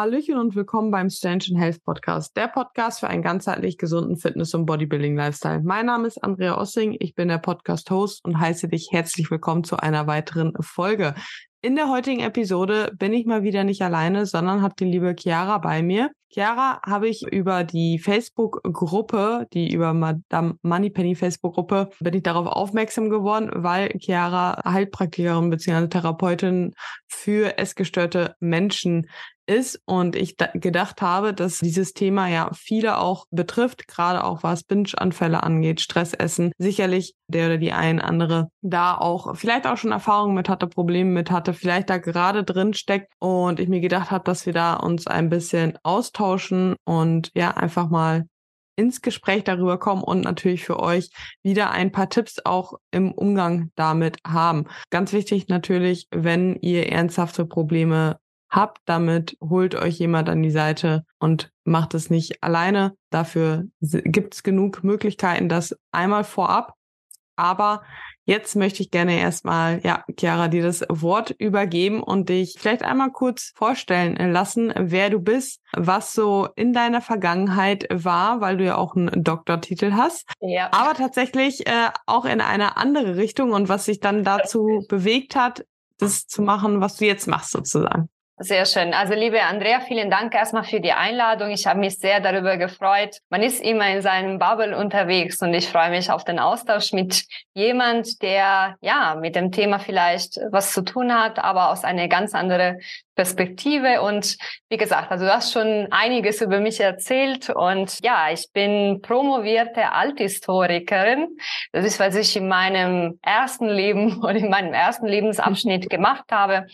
Hallöchen und willkommen beim Strange Health Podcast, der Podcast für einen ganzheitlich gesunden Fitness- und Bodybuilding-Lifestyle. Mein Name ist Andrea Ossing, ich bin der Podcast-Host und heiße dich herzlich willkommen zu einer weiteren Folge. In der heutigen Episode bin ich mal wieder nicht alleine, sondern habe die liebe Chiara bei mir. Chiara habe ich über die Facebook-Gruppe, die über Madame Moneypenny Facebook-Gruppe, bin ich darauf aufmerksam geworden, weil Chiara Heilpraktikerin bzw. Therapeutin für essgestörte Menschen ist und ich gedacht habe, dass dieses Thema ja viele auch betrifft, gerade auch was Binge-Anfälle angeht, Stressessen. Sicherlich der oder die ein andere da auch vielleicht auch schon Erfahrungen mit hatte, Probleme mit hatte, vielleicht da gerade drin steckt und ich mir gedacht habe, dass wir da uns ein bisschen austauschen und ja, einfach mal ins Gespräch darüber kommen und natürlich für euch wieder ein paar Tipps auch im Umgang damit haben. Ganz wichtig natürlich, wenn ihr ernsthafte Probleme habt damit, holt euch jemand an die Seite und macht es nicht alleine. Dafür gibt es genug Möglichkeiten, das einmal vorab. Aber jetzt möchte ich gerne erstmal, ja, Chiara, dir das Wort übergeben und dich vielleicht einmal kurz vorstellen lassen, wer du bist, was so in deiner Vergangenheit war, weil du ja auch einen Doktortitel hast. Ja. Aber tatsächlich äh, auch in eine andere Richtung und was sich dann dazu bewegt hat, das zu machen, was du jetzt machst sozusagen. Sehr schön. Also liebe Andrea, vielen Dank erstmal für die Einladung. Ich habe mich sehr darüber gefreut. Man ist immer in seinem Bubble unterwegs und ich freue mich auf den Austausch mit jemand, der ja mit dem Thema vielleicht was zu tun hat, aber aus einer ganz anderen Perspektive. Und wie gesagt, also du hast schon einiges über mich erzählt. Und ja, ich bin promovierte Althistorikerin. Das ist, was ich in meinem ersten Leben oder in meinem ersten Lebensabschnitt gemacht habe.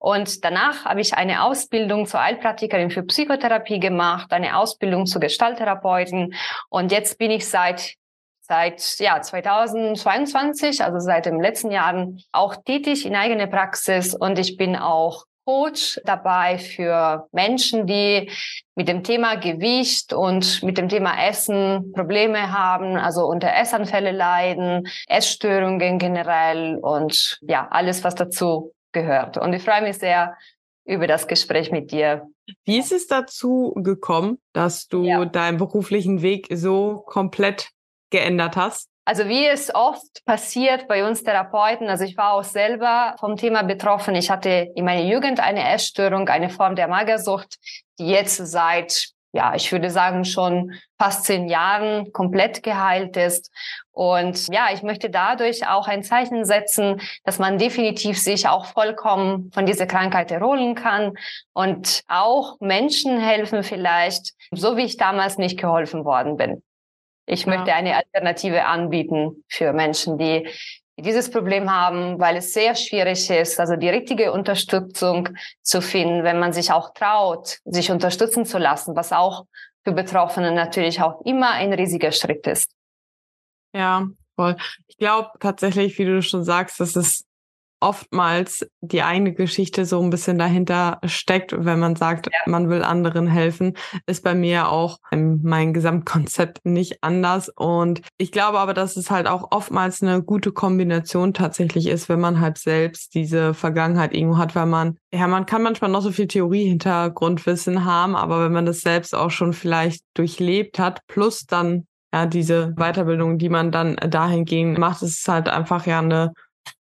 Und danach habe ich eine Ausbildung zur Heilpraktikerin für Psychotherapie gemacht, eine Ausbildung zur Gestalttherapeuten. Und jetzt bin ich seit seit ja 2022, also seit dem letzten Jahren auch tätig in eigener Praxis und ich bin auch Coach dabei für Menschen, die mit dem Thema Gewicht und mit dem Thema Essen Probleme haben, also unter Essanfälle leiden, Essstörungen generell und ja, alles, was dazu gehört. Und ich freue mich sehr über das Gespräch mit dir. Wie ist es dazu gekommen, dass du ja. deinen beruflichen Weg so komplett geändert hast? Also wie es oft passiert bei uns Therapeuten, also ich war auch selber vom Thema betroffen. Ich hatte in meiner Jugend eine Essstörung, eine Form der Magersucht, die jetzt seit, ja, ich würde sagen schon fast zehn Jahren komplett geheilt ist. Und ja, ich möchte dadurch auch ein Zeichen setzen, dass man definitiv sich auch vollkommen von dieser Krankheit erholen kann und auch Menschen helfen vielleicht, so wie ich damals nicht geholfen worden bin. Ich ja. möchte eine Alternative anbieten für Menschen, die dieses Problem haben, weil es sehr schwierig ist, also die richtige Unterstützung zu finden, wenn man sich auch traut, sich unterstützen zu lassen, was auch für Betroffene natürlich auch immer ein riesiger Schritt ist. Ja, voll. Ich glaube tatsächlich, wie du schon sagst, dass es oftmals die eigene Geschichte so ein bisschen dahinter steckt, wenn man sagt, ja. man will anderen helfen, ist bei mir auch mein Gesamtkonzept nicht anders. Und ich glaube aber, dass es halt auch oftmals eine gute Kombination tatsächlich ist, wenn man halt selbst diese Vergangenheit irgendwo hat, weil man, ja, man kann manchmal noch so viel Theorie-Hintergrundwissen haben, aber wenn man das selbst auch schon vielleicht durchlebt hat, plus dann ja, diese Weiterbildung, die man dann dahingehend macht, ist es halt einfach ja eine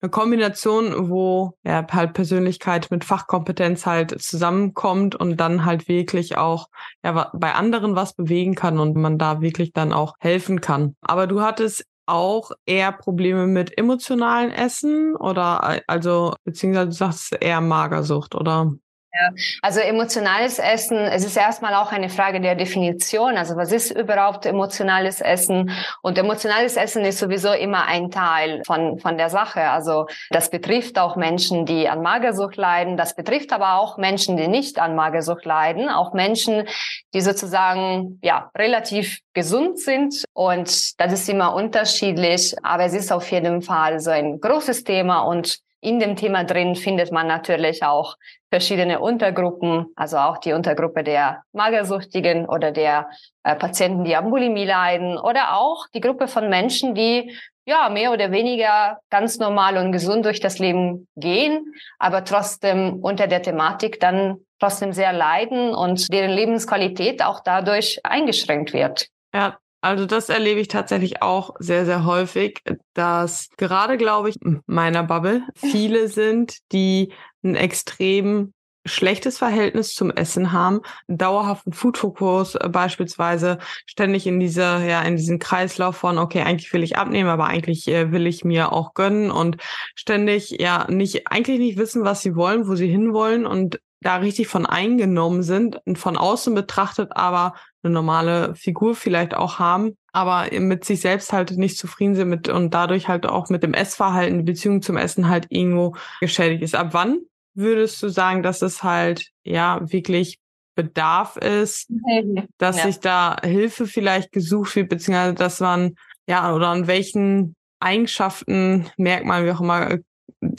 eine Kombination, wo ja halt Persönlichkeit mit Fachkompetenz halt zusammenkommt und dann halt wirklich auch ja, bei anderen was bewegen kann und man da wirklich dann auch helfen kann. Aber du hattest auch eher Probleme mit emotionalen Essen oder also beziehungsweise du sagst eher Magersucht, oder? Ja, also emotionales Essen, es ist erstmal auch eine Frage der Definition. Also was ist überhaupt emotionales Essen? Und emotionales Essen ist sowieso immer ein Teil von, von der Sache. Also das betrifft auch Menschen, die an Magersucht leiden. Das betrifft aber auch Menschen, die nicht an Magersucht leiden. Auch Menschen, die sozusagen, ja, relativ gesund sind. Und das ist immer unterschiedlich. Aber es ist auf jeden Fall so ein großes Thema und in dem Thema drin findet man natürlich auch verschiedene Untergruppen, also auch die Untergruppe der Magersuchtigen oder der äh, Patienten, die an Bulimie leiden oder auch die Gruppe von Menschen, die ja mehr oder weniger ganz normal und gesund durch das Leben gehen, aber trotzdem unter der Thematik dann trotzdem sehr leiden und deren Lebensqualität auch dadurch eingeschränkt wird. Ja, also das erlebe ich tatsächlich auch sehr, sehr häufig, dass gerade, glaube ich, meiner Bubble viele sind, die ein extrem schlechtes Verhältnis zum Essen haben, dauerhaften Foodfokus äh, beispielsweise, ständig in dieser, ja, in diesem Kreislauf von, okay, eigentlich will ich abnehmen, aber eigentlich äh, will ich mir auch gönnen und ständig, ja, nicht, eigentlich nicht wissen, was sie wollen, wo sie hinwollen und da richtig von eingenommen sind und von außen betrachtet aber eine normale Figur vielleicht auch haben, aber mit sich selbst halt nicht zufrieden sind mit und dadurch halt auch mit dem Essverhalten, die Beziehung zum Essen halt irgendwo geschädigt ist. Ab wann würdest du sagen, dass es halt ja wirklich Bedarf ist, mhm. dass ja. sich da Hilfe vielleicht gesucht wird, beziehungsweise dass man ja oder an welchen Eigenschaften, Merkmalen, wie auch immer,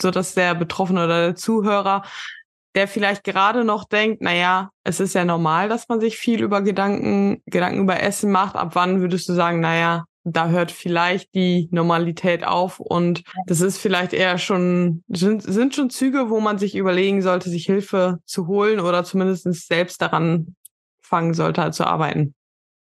so dass der Betroffene oder der Zuhörer der vielleicht gerade noch denkt, na ja, es ist ja normal, dass man sich viel über Gedanken, Gedanken über Essen macht. Ab wann würdest du sagen, na ja, da hört vielleicht die Normalität auf und das ist vielleicht eher schon, sind, sind schon Züge, wo man sich überlegen sollte, sich Hilfe zu holen oder zumindest selbst daran fangen sollte halt zu arbeiten.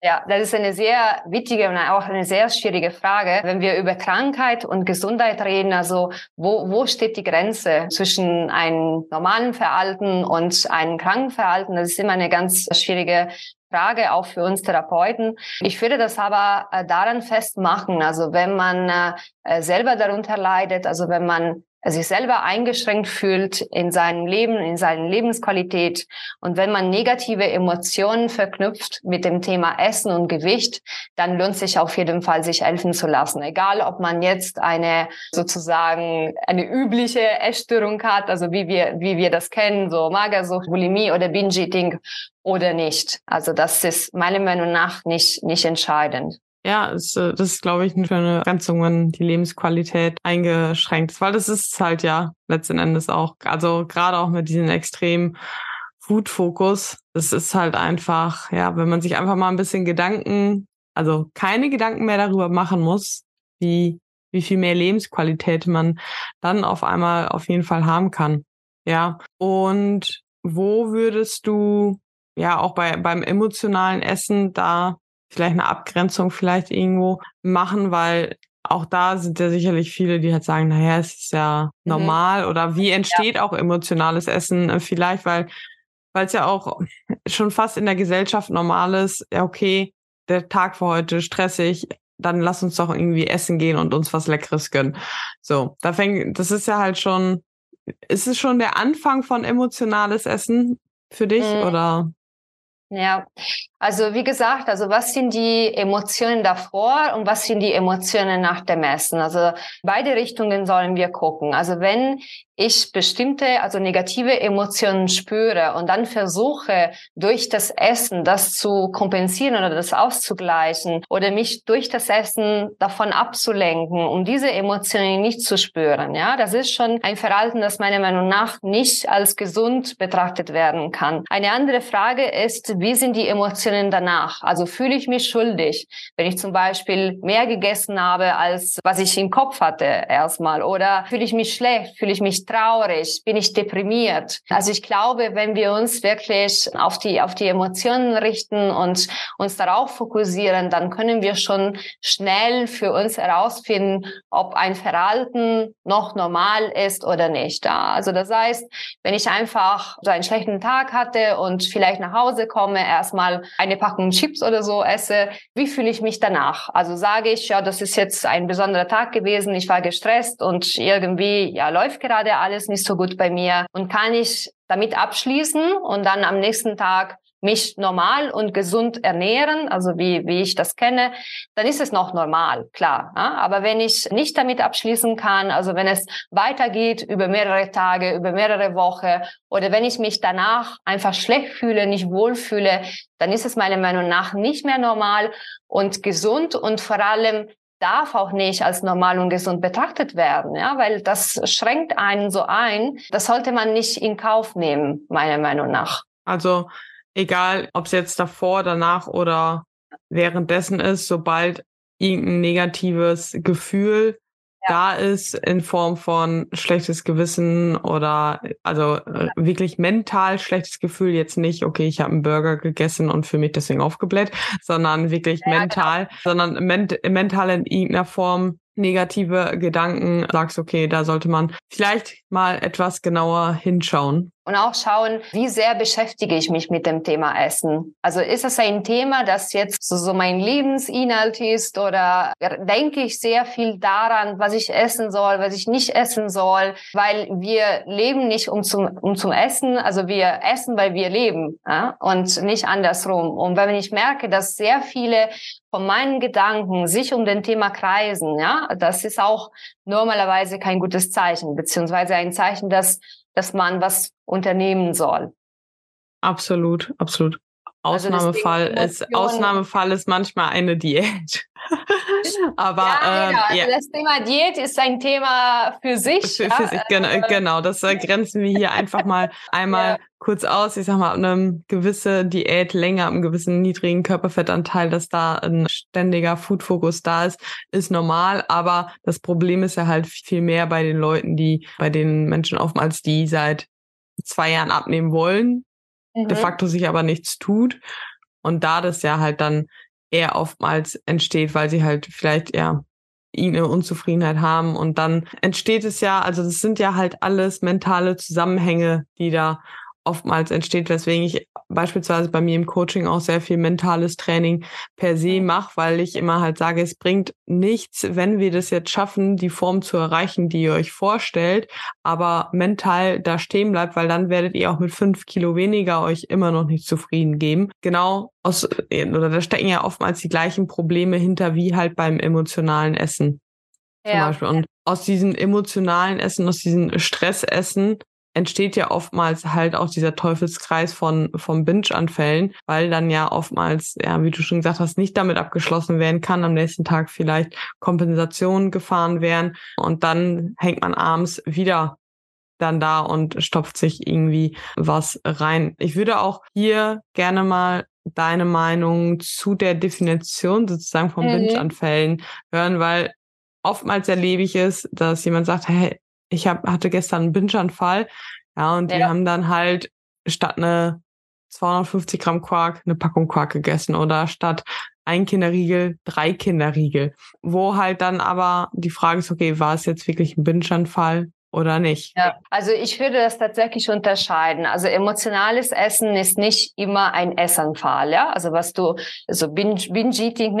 Ja, das ist eine sehr wichtige und auch eine sehr schwierige Frage. Wenn wir über Krankheit und Gesundheit reden, also wo, wo steht die Grenze zwischen einem normalen Verhalten und einem kranken Verhalten? Das ist immer eine ganz schwierige Frage auch für uns Therapeuten. Ich würde das aber äh, daran festmachen, also wenn man äh, selber darunter leidet, also wenn man sich selber eingeschränkt fühlt in seinem Leben, in seiner Lebensqualität. Und wenn man negative Emotionen verknüpft mit dem Thema Essen und Gewicht, dann lohnt sich auf jeden Fall, sich helfen zu lassen. Egal, ob man jetzt eine sozusagen eine übliche Essstörung hat, also wie wir, wie wir das kennen, so Magersucht, Bulimie oder Binge-Eating oder nicht. Also das ist meiner Meinung nach nicht, nicht entscheidend. Ja, ist, äh, das ist, glaube ich, eine Grenzung, wenn die Lebensqualität eingeschränkt ist, weil das ist halt ja letzten Endes auch, also gerade auch mit diesem extremen Food-Fokus, es ist halt einfach, ja, wenn man sich einfach mal ein bisschen Gedanken, also keine Gedanken mehr darüber machen muss, wie, wie viel mehr Lebensqualität man dann auf einmal auf jeden Fall haben kann. Ja. Und wo würdest du ja auch bei, beim emotionalen Essen da vielleicht eine Abgrenzung vielleicht irgendwo machen, weil auch da sind ja sicherlich viele, die halt sagen, naja, es ist ja mhm. normal mhm. oder wie entsteht ja. auch emotionales Essen äh, vielleicht, weil weil es ja auch schon fast in der Gesellschaft normal ist, ja okay, der Tag für heute stressig, dann lass uns doch irgendwie essen gehen und uns was Leckeres gönnen. So, da fängt, das ist ja halt schon, ist es schon der Anfang von emotionales Essen für dich mhm. oder? Ja, also wie gesagt, also was sind die Emotionen davor und was sind die Emotionen nach dem Essen? Also beide Richtungen sollen wir gucken. Also wenn ich bestimmte, also negative Emotionen spüre und dann versuche, durch das Essen das zu kompensieren oder das auszugleichen oder mich durch das Essen davon abzulenken, um diese Emotionen nicht zu spüren, ja, das ist schon ein Verhalten, das meiner Meinung nach nicht als gesund betrachtet werden kann. Eine andere Frage ist, wie sind die Emotionen danach? Also fühle ich mich schuldig, wenn ich zum Beispiel mehr gegessen habe, als was ich im Kopf hatte erstmal oder fühle ich mich schlecht, fühle ich mich traurig? Bin ich deprimiert? Also ich glaube, wenn wir uns wirklich auf die, auf die Emotionen richten und uns darauf fokussieren, dann können wir schon schnell für uns herausfinden, ob ein Verhalten noch normal ist oder nicht. Also das heißt, wenn ich einfach so einen schlechten Tag hatte und vielleicht nach Hause komme, erstmal eine Packung Chips oder so esse, wie fühle ich mich danach? Also sage ich, ja, das ist jetzt ein besonderer Tag gewesen, ich war gestresst und irgendwie, ja, läuft gerade alles nicht so gut bei mir und kann ich damit abschließen und dann am nächsten Tag mich normal und gesund ernähren, also wie, wie ich das kenne, dann ist es noch normal, klar. Ja? Aber wenn ich nicht damit abschließen kann, also wenn es weitergeht über mehrere Tage, über mehrere Wochen oder wenn ich mich danach einfach schlecht fühle, nicht wohlfühle, dann ist es meiner Meinung nach nicht mehr normal und gesund und vor allem darf auch nicht als normal und gesund betrachtet werden, ja, weil das schränkt einen so ein. Das sollte man nicht in Kauf nehmen, meiner Meinung nach. Also egal, ob es jetzt davor, danach oder währenddessen ist, sobald irgendein negatives Gefühl da ist in Form von schlechtes Gewissen oder also äh, wirklich mental schlechtes Gefühl jetzt nicht, okay, ich habe einen Burger gegessen und für mich deswegen aufgebläht, sondern wirklich ja, mental, genau. sondern ment mental in irgendeiner Form negative Gedanken, sagst, okay, da sollte man vielleicht mal etwas genauer hinschauen. Und auch schauen, wie sehr beschäftige ich mich mit dem Thema Essen. Also ist es ein Thema, das jetzt so, so mein Lebensinhalt ist oder denke ich sehr viel daran, was ich essen soll, was ich nicht essen soll, weil wir leben nicht um zum, um zum Essen, also wir essen, weil wir leben ja? und nicht andersrum. Und wenn ich merke, dass sehr viele von meinen Gedanken sich um den Thema kreisen, ja, das ist auch normalerweise kein gutes Zeichen, beziehungsweise ein Zeichen, dass, dass man was unternehmen soll. Absolut, absolut. Also Ausnahmefall also ist Ausnahmefall ist manchmal eine Diät. Aber ja, genau. Ähm, ja. Also das Thema Diät ist ein Thema für sich. Für, für sich genau, genau, das grenzen wir hier einfach mal einmal ja. kurz aus. Ich sag mal, eine gewisse Diät länger, einem gewissen niedrigen Körperfettanteil, dass da ein ständiger Food-Fokus da ist, ist normal. Aber das Problem ist ja halt viel mehr bei den Leuten, die, bei den Menschen oftmals, die seit zwei Jahren abnehmen wollen, mhm. de facto sich aber nichts tut. Und da das ja halt dann eher oftmals entsteht, weil sie halt vielleicht ja eine Unzufriedenheit haben. Und dann entsteht es ja, also das sind ja halt alles mentale Zusammenhänge, die da oftmals entsteht, weswegen ich beispielsweise bei mir im Coaching auch sehr viel mentales Training per se mache, weil ich immer halt sage, es bringt nichts, wenn wir das jetzt schaffen, die Form zu erreichen, die ihr euch vorstellt, aber mental da stehen bleibt, weil dann werdet ihr auch mit fünf Kilo weniger euch immer noch nicht zufrieden geben. Genau aus, oder da stecken ja oftmals die gleichen Probleme hinter wie halt beim emotionalen Essen. Zum ja. Beispiel. Und aus diesem emotionalen Essen, aus diesem Stressessen entsteht ja oftmals halt auch dieser Teufelskreis von vom Binge-Anfällen, weil dann ja oftmals, ja, wie du schon gesagt hast, nicht damit abgeschlossen werden kann, am nächsten Tag vielleicht Kompensationen gefahren werden und dann hängt man abends wieder dann da und stopft sich irgendwie was rein. Ich würde auch hier gerne mal deine Meinung zu der Definition sozusagen von mhm. Binge-Anfällen hören, weil oftmals erlebe ich es, dass jemand sagt, hey, ich hab, hatte gestern einen Binge-Anfall. Ja, und ja. die haben dann halt statt eine 250 Gramm Quark eine Packung Quark gegessen oder statt ein Kinderriegel drei Kinderriegel. Wo halt dann aber die Frage ist, okay, war es jetzt wirklich ein Binge-Anfall oder nicht? Ja, also ich würde das tatsächlich unterscheiden. Also emotionales Essen ist nicht immer ein Essanfall, ja. Also was du so Binge-Eating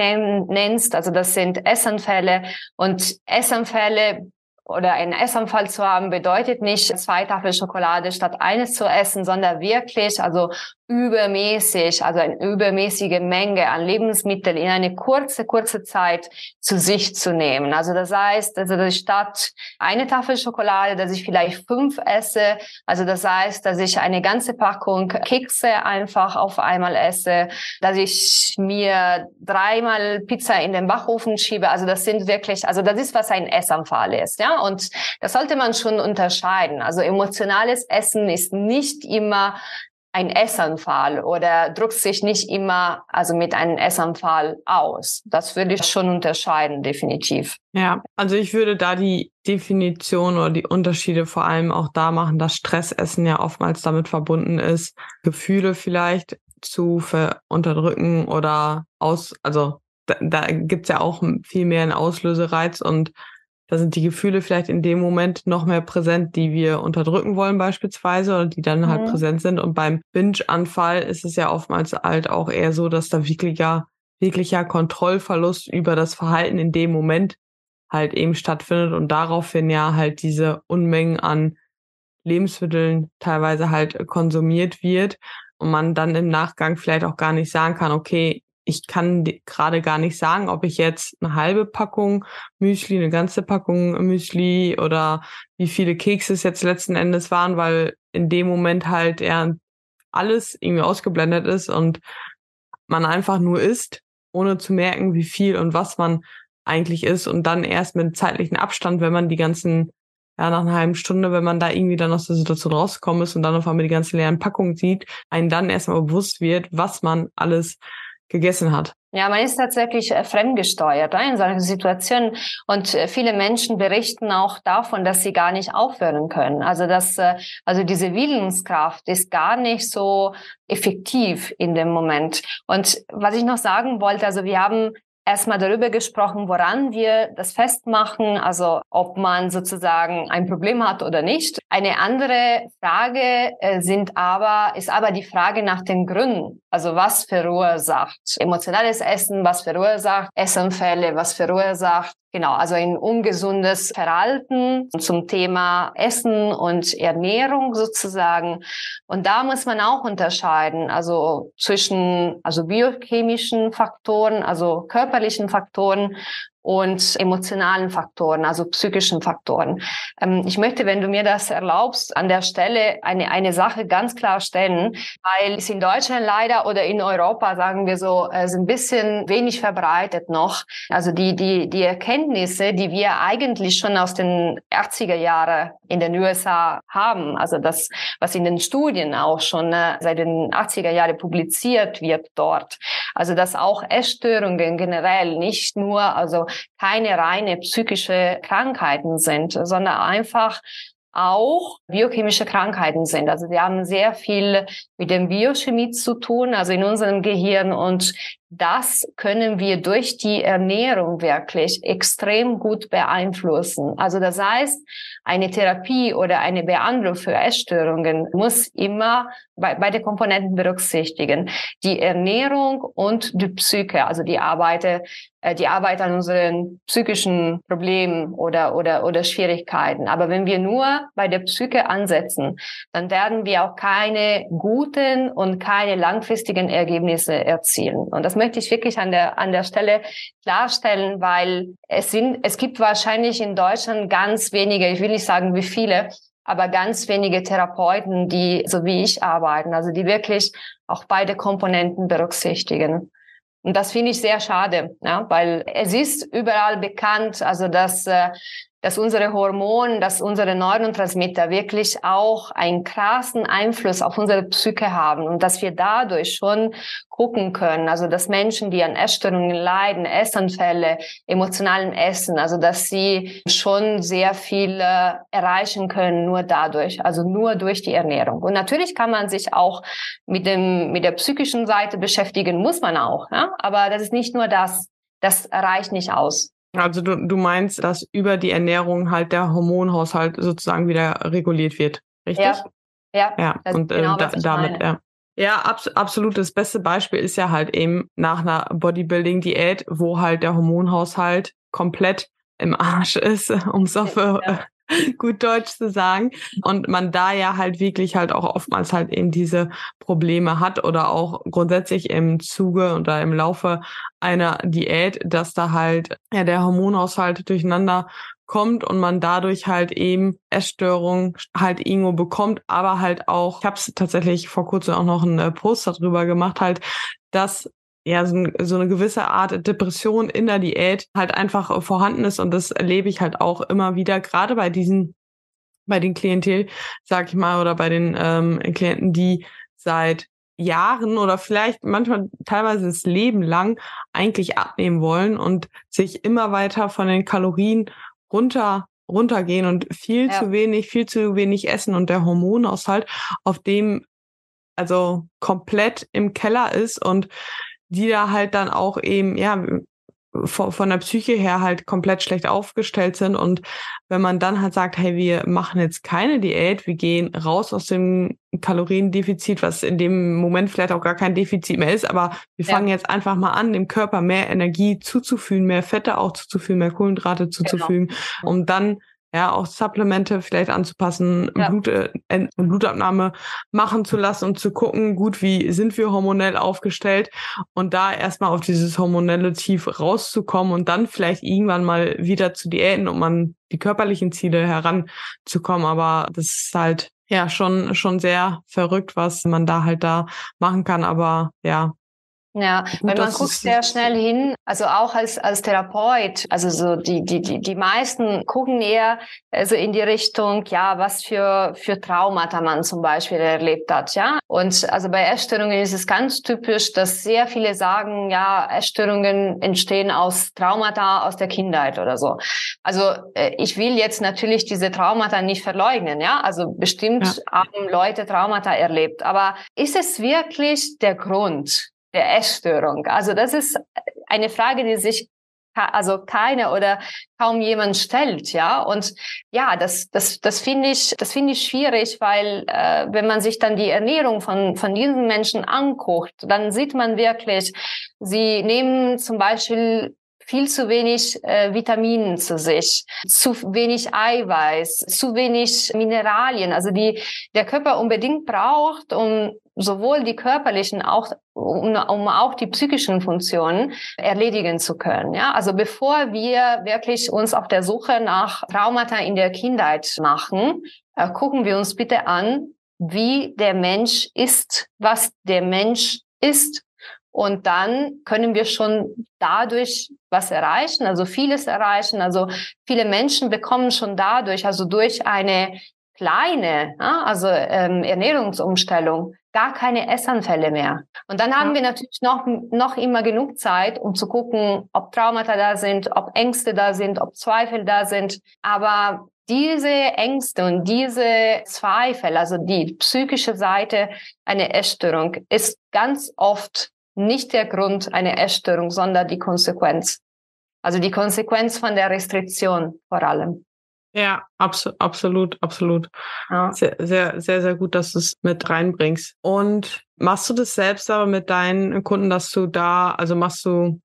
nennst, also das sind Essanfälle und Essanfälle oder einen Essanfall zu haben, bedeutet nicht zwei Tafel Schokolade statt eines zu essen, sondern wirklich, also übermäßig, also eine übermäßige Menge an Lebensmitteln in eine kurze, kurze Zeit zu sich zu nehmen. Also das heißt, also dass statt eine Tafel Schokolade, dass ich vielleicht fünf esse, also das heißt, dass ich eine ganze Packung Kekse einfach auf einmal esse, dass ich mir dreimal Pizza in den Backofen schiebe. Also das sind wirklich, also das ist, was ein Essanfall ist, ja. Und das sollte man schon unterscheiden. Also emotionales Essen ist nicht immer ein Essanfall oder drückt sich nicht immer also mit einem Essanfall aus. Das würde ich schon unterscheiden, definitiv. Ja, also ich würde da die Definition oder die Unterschiede vor allem auch da machen, dass Stressessen ja oftmals damit verbunden ist, Gefühle vielleicht zu unterdrücken oder aus, also da, da gibt's ja auch viel mehr einen Auslösereiz und da sind die Gefühle vielleicht in dem Moment noch mehr präsent, die wir unterdrücken wollen beispielsweise oder die dann halt mhm. präsent sind. Und beim Binge-Anfall ist es ja oftmals halt auch eher so, dass da wirklicher, wirklicher Kontrollverlust über das Verhalten in dem Moment halt eben stattfindet und daraufhin ja halt diese Unmengen an Lebensmitteln teilweise halt konsumiert wird und man dann im Nachgang vielleicht auch gar nicht sagen kann, okay, ich kann gerade gar nicht sagen, ob ich jetzt eine halbe Packung Müsli, eine ganze Packung Müsli oder wie viele Kekse es jetzt letzten Endes waren, weil in dem Moment halt eher alles irgendwie ausgeblendet ist und man einfach nur isst, ohne zu merken, wie viel und was man eigentlich ist und dann erst mit zeitlichen Abstand, wenn man die ganzen, ja, nach einer halben Stunde, wenn man da irgendwie dann aus der Situation rausgekommen ist und dann auf einmal die ganze leeren Packung sieht, einen dann erstmal bewusst wird, was man alles gegessen hat. Ja, man ist tatsächlich äh, fremdgesteuert in solchen Situationen. Und äh, viele Menschen berichten auch davon, dass sie gar nicht aufhören können. Also dass, äh, also diese Willenskraft ist gar nicht so effektiv in dem Moment. Und was ich noch sagen wollte, also wir haben erstmal darüber gesprochen, woran wir das festmachen, also ob man sozusagen ein Problem hat oder nicht. Eine andere Frage äh, sind aber, ist aber die Frage nach den Gründen. Also was verursacht emotionales Essen, was verursacht Essenfälle, was verursacht Genau, also ein ungesundes Verhalten zum Thema Essen und Ernährung sozusagen. Und da muss man auch unterscheiden, also zwischen also biochemischen Faktoren, also körperlichen Faktoren und emotionalen Faktoren, also psychischen Faktoren. Ähm, ich möchte, wenn du mir das erlaubst, an der Stelle eine, eine Sache ganz klar stellen, weil es in Deutschland leider oder in Europa, sagen wir so, ist ein bisschen wenig verbreitet noch. Also die, die, die Erkenntnisse, die wir eigentlich schon aus den 80er Jahren in den USA haben, also das, was in den Studien auch schon äh, seit den 80er Jahren publiziert wird dort. Also dass auch Essstörungen generell nicht nur, also keine reine psychische Krankheiten sind, sondern einfach auch biochemische Krankheiten sind. Also wir haben sehr viel mit dem Biochemie zu tun, also in unserem Gehirn und das können wir durch die Ernährung wirklich extrem gut beeinflussen. Also das heißt, eine Therapie oder eine Behandlung für Essstörungen muss immer bei, beide Komponenten berücksichtigen. Die Ernährung und die Psyche, also die Arbeit, äh, die Arbeit an unseren psychischen Problemen oder, oder, oder Schwierigkeiten. Aber wenn wir nur bei der Psyche ansetzen, dann werden wir auch keine guten und keine langfristigen Ergebnisse erzielen. Und das möchte ich wirklich an der, an der Stelle klarstellen, weil es sind, es gibt wahrscheinlich in Deutschland ganz wenige, ich will nicht sagen wie viele, aber ganz wenige Therapeuten, die so wie ich arbeiten, also die wirklich auch beide Komponenten berücksichtigen. Und das finde ich sehr schade, ja, weil es ist überall bekannt, also dass äh, dass unsere Hormone, dass unsere Neurotransmitter wirklich auch einen krassen Einfluss auf unsere Psyche haben und dass wir dadurch schon gucken können, also dass Menschen, die an Essstörungen leiden, Essanfälle, emotionalen Essen, also dass sie schon sehr viel erreichen können nur dadurch, also nur durch die Ernährung. Und natürlich kann man sich auch mit dem mit der psychischen Seite beschäftigen, muss man auch, ja? aber das ist nicht nur das, das reicht nicht aus. Also du, du meinst, dass über die Ernährung halt der Hormonhaushalt sozusagen wieder reguliert wird, richtig? Ja, ja. ja. Und äh, genau, da, damit, ja. Ja, abs absolut. Das beste Beispiel ist ja halt eben nach einer Bodybuilding-Diät, wo halt der Hormonhaushalt komplett im Arsch ist, um es auf ja. gut Deutsch zu sagen. Und man da ja halt wirklich halt auch oftmals halt eben diese Probleme hat oder auch grundsätzlich im Zuge oder im Laufe einer Diät, dass da halt ja der Hormonhaushalt durcheinander kommt und man dadurch halt eben Essstörungen halt irgendwo bekommt, aber halt auch, ich habe es tatsächlich vor kurzem auch noch einen äh, Post darüber gemacht, halt, dass ja, so, so eine gewisse Art Depression in der Diät halt einfach vorhanden ist. Und das erlebe ich halt auch immer wieder, gerade bei diesen, bei den Klientel, sag ich mal, oder bei den ähm, Klienten, die seit Jahren oder vielleicht manchmal teilweise das Leben lang eigentlich abnehmen wollen und sich immer weiter von den Kalorien runter runtergehen und viel ja. zu wenig, viel zu wenig essen und der Hormonaushalt auf dem also komplett im Keller ist und die da halt dann auch eben, ja, von, von der Psyche her halt komplett schlecht aufgestellt sind. Und wenn man dann halt sagt, hey, wir machen jetzt keine Diät, wir gehen raus aus dem Kaloriendefizit, was in dem Moment vielleicht auch gar kein Defizit mehr ist, aber wir fangen ja. jetzt einfach mal an, dem Körper mehr Energie zuzuführen, mehr Fette auch zuzuführen, mehr Kohlenhydrate zuzufügen, genau. um dann ja, auch Supplemente vielleicht anzupassen, ja. Blut, äh, Blutabnahme machen zu lassen und zu gucken, gut, wie sind wir hormonell aufgestellt und da erstmal auf dieses hormonelle Tief rauszukommen und dann vielleicht irgendwann mal wieder zu Diäten, um an die körperlichen Ziele heranzukommen. Aber das ist halt ja schon, schon sehr verrückt, was man da halt da machen kann. Aber ja, Ja, Gut, weil man guckt sehr schnell hin, also auch als, als Therapeut, also so die, die, die, die meisten gucken eher also in die Richtung, ja, was für, für Traumata man zum Beispiel erlebt hat, ja. Und also bei Essstörungen ist es ganz typisch, dass sehr viele sagen, ja, Essstörungen entstehen aus Traumata aus der Kindheit oder so. Also äh, ich will jetzt natürlich diese Traumata nicht verleugnen, ja. Also bestimmt ja. haben Leute Traumata erlebt, aber ist es wirklich der Grund? Der Essstörung? Also das ist eine Frage, die sich also keine oder kaum jemand stellt, ja. Und ja, das, das, das finde ich, das finde ich schwierig, weil äh, wenn man sich dann die Ernährung von von diesen Menschen anguckt, dann sieht man wirklich, sie nehmen zum Beispiel viel zu wenig äh, Vitaminen zu sich, zu wenig Eiweiß, zu wenig Mineralien, also die der Körper unbedingt braucht, um sowohl die körperlichen auch um, um auch die psychischen Funktionen erledigen zu können. Ja, also bevor wir wirklich uns auf der Suche nach Traumata in der Kindheit machen, äh, gucken wir uns bitte an, wie der Mensch ist, was der Mensch ist. Und dann können wir schon dadurch was erreichen, also vieles erreichen. Also viele Menschen bekommen schon dadurch, also durch eine kleine, also ähm, Ernährungsumstellung, gar keine Essanfälle mehr. Und dann haben ja. wir natürlich noch, noch immer genug Zeit, um zu gucken, ob Traumata da sind, ob Ängste da sind, ob Zweifel da sind. Aber diese Ängste und diese Zweifel, also die psychische Seite einer Essstörung, ist ganz oft nicht der Grund einer Essstörung, sondern die Konsequenz. Also die Konsequenz von der Restriktion vor allem. Ja, abso absolut, absolut. Ja. Sehr, sehr, sehr, sehr gut, dass du es mit reinbringst. Und machst du das selbst aber mit deinen Kunden, dass du da, also machst du,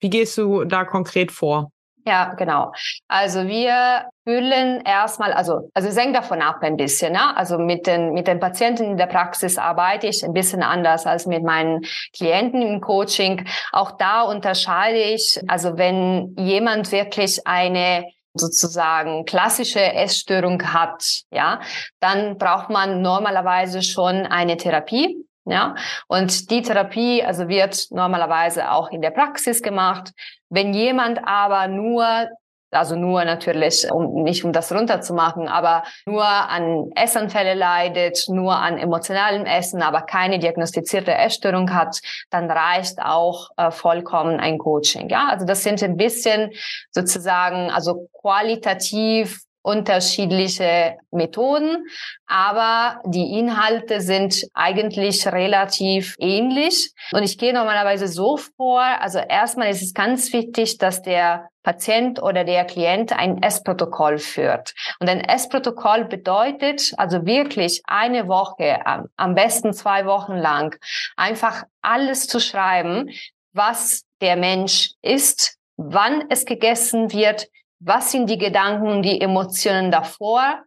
wie gehst du da konkret vor? Ja, genau. Also wir füllen erstmal, also, also es hängt davon ab ein bisschen, ne? Also mit den, mit den Patienten in der Praxis arbeite ich ein bisschen anders als mit meinen Klienten im Coaching. Auch da unterscheide ich, also wenn jemand wirklich eine sozusagen klassische Essstörung hat, ja, dann braucht man normalerweise schon eine Therapie. Ja, und die Therapie, also wird normalerweise auch in der Praxis gemacht. Wenn jemand aber nur also nur natürlich, um nicht um das runterzumachen, aber nur an Essanfälle leidet, nur an emotionalem Essen, aber keine diagnostizierte Essstörung hat, dann reicht auch äh, vollkommen ein Coaching. Ja, also das sind ein bisschen sozusagen, also qualitativ unterschiedliche Methoden, aber die Inhalte sind eigentlich relativ ähnlich. Und ich gehe normalerweise so vor, also erstmal ist es ganz wichtig, dass der Patient oder der Klient ein S-Protokoll führt. Und ein S-Protokoll bedeutet also wirklich eine Woche, am besten zwei Wochen lang, einfach alles zu schreiben, was der Mensch isst, wann es gegessen wird, was sind die Gedanken und die Emotionen davor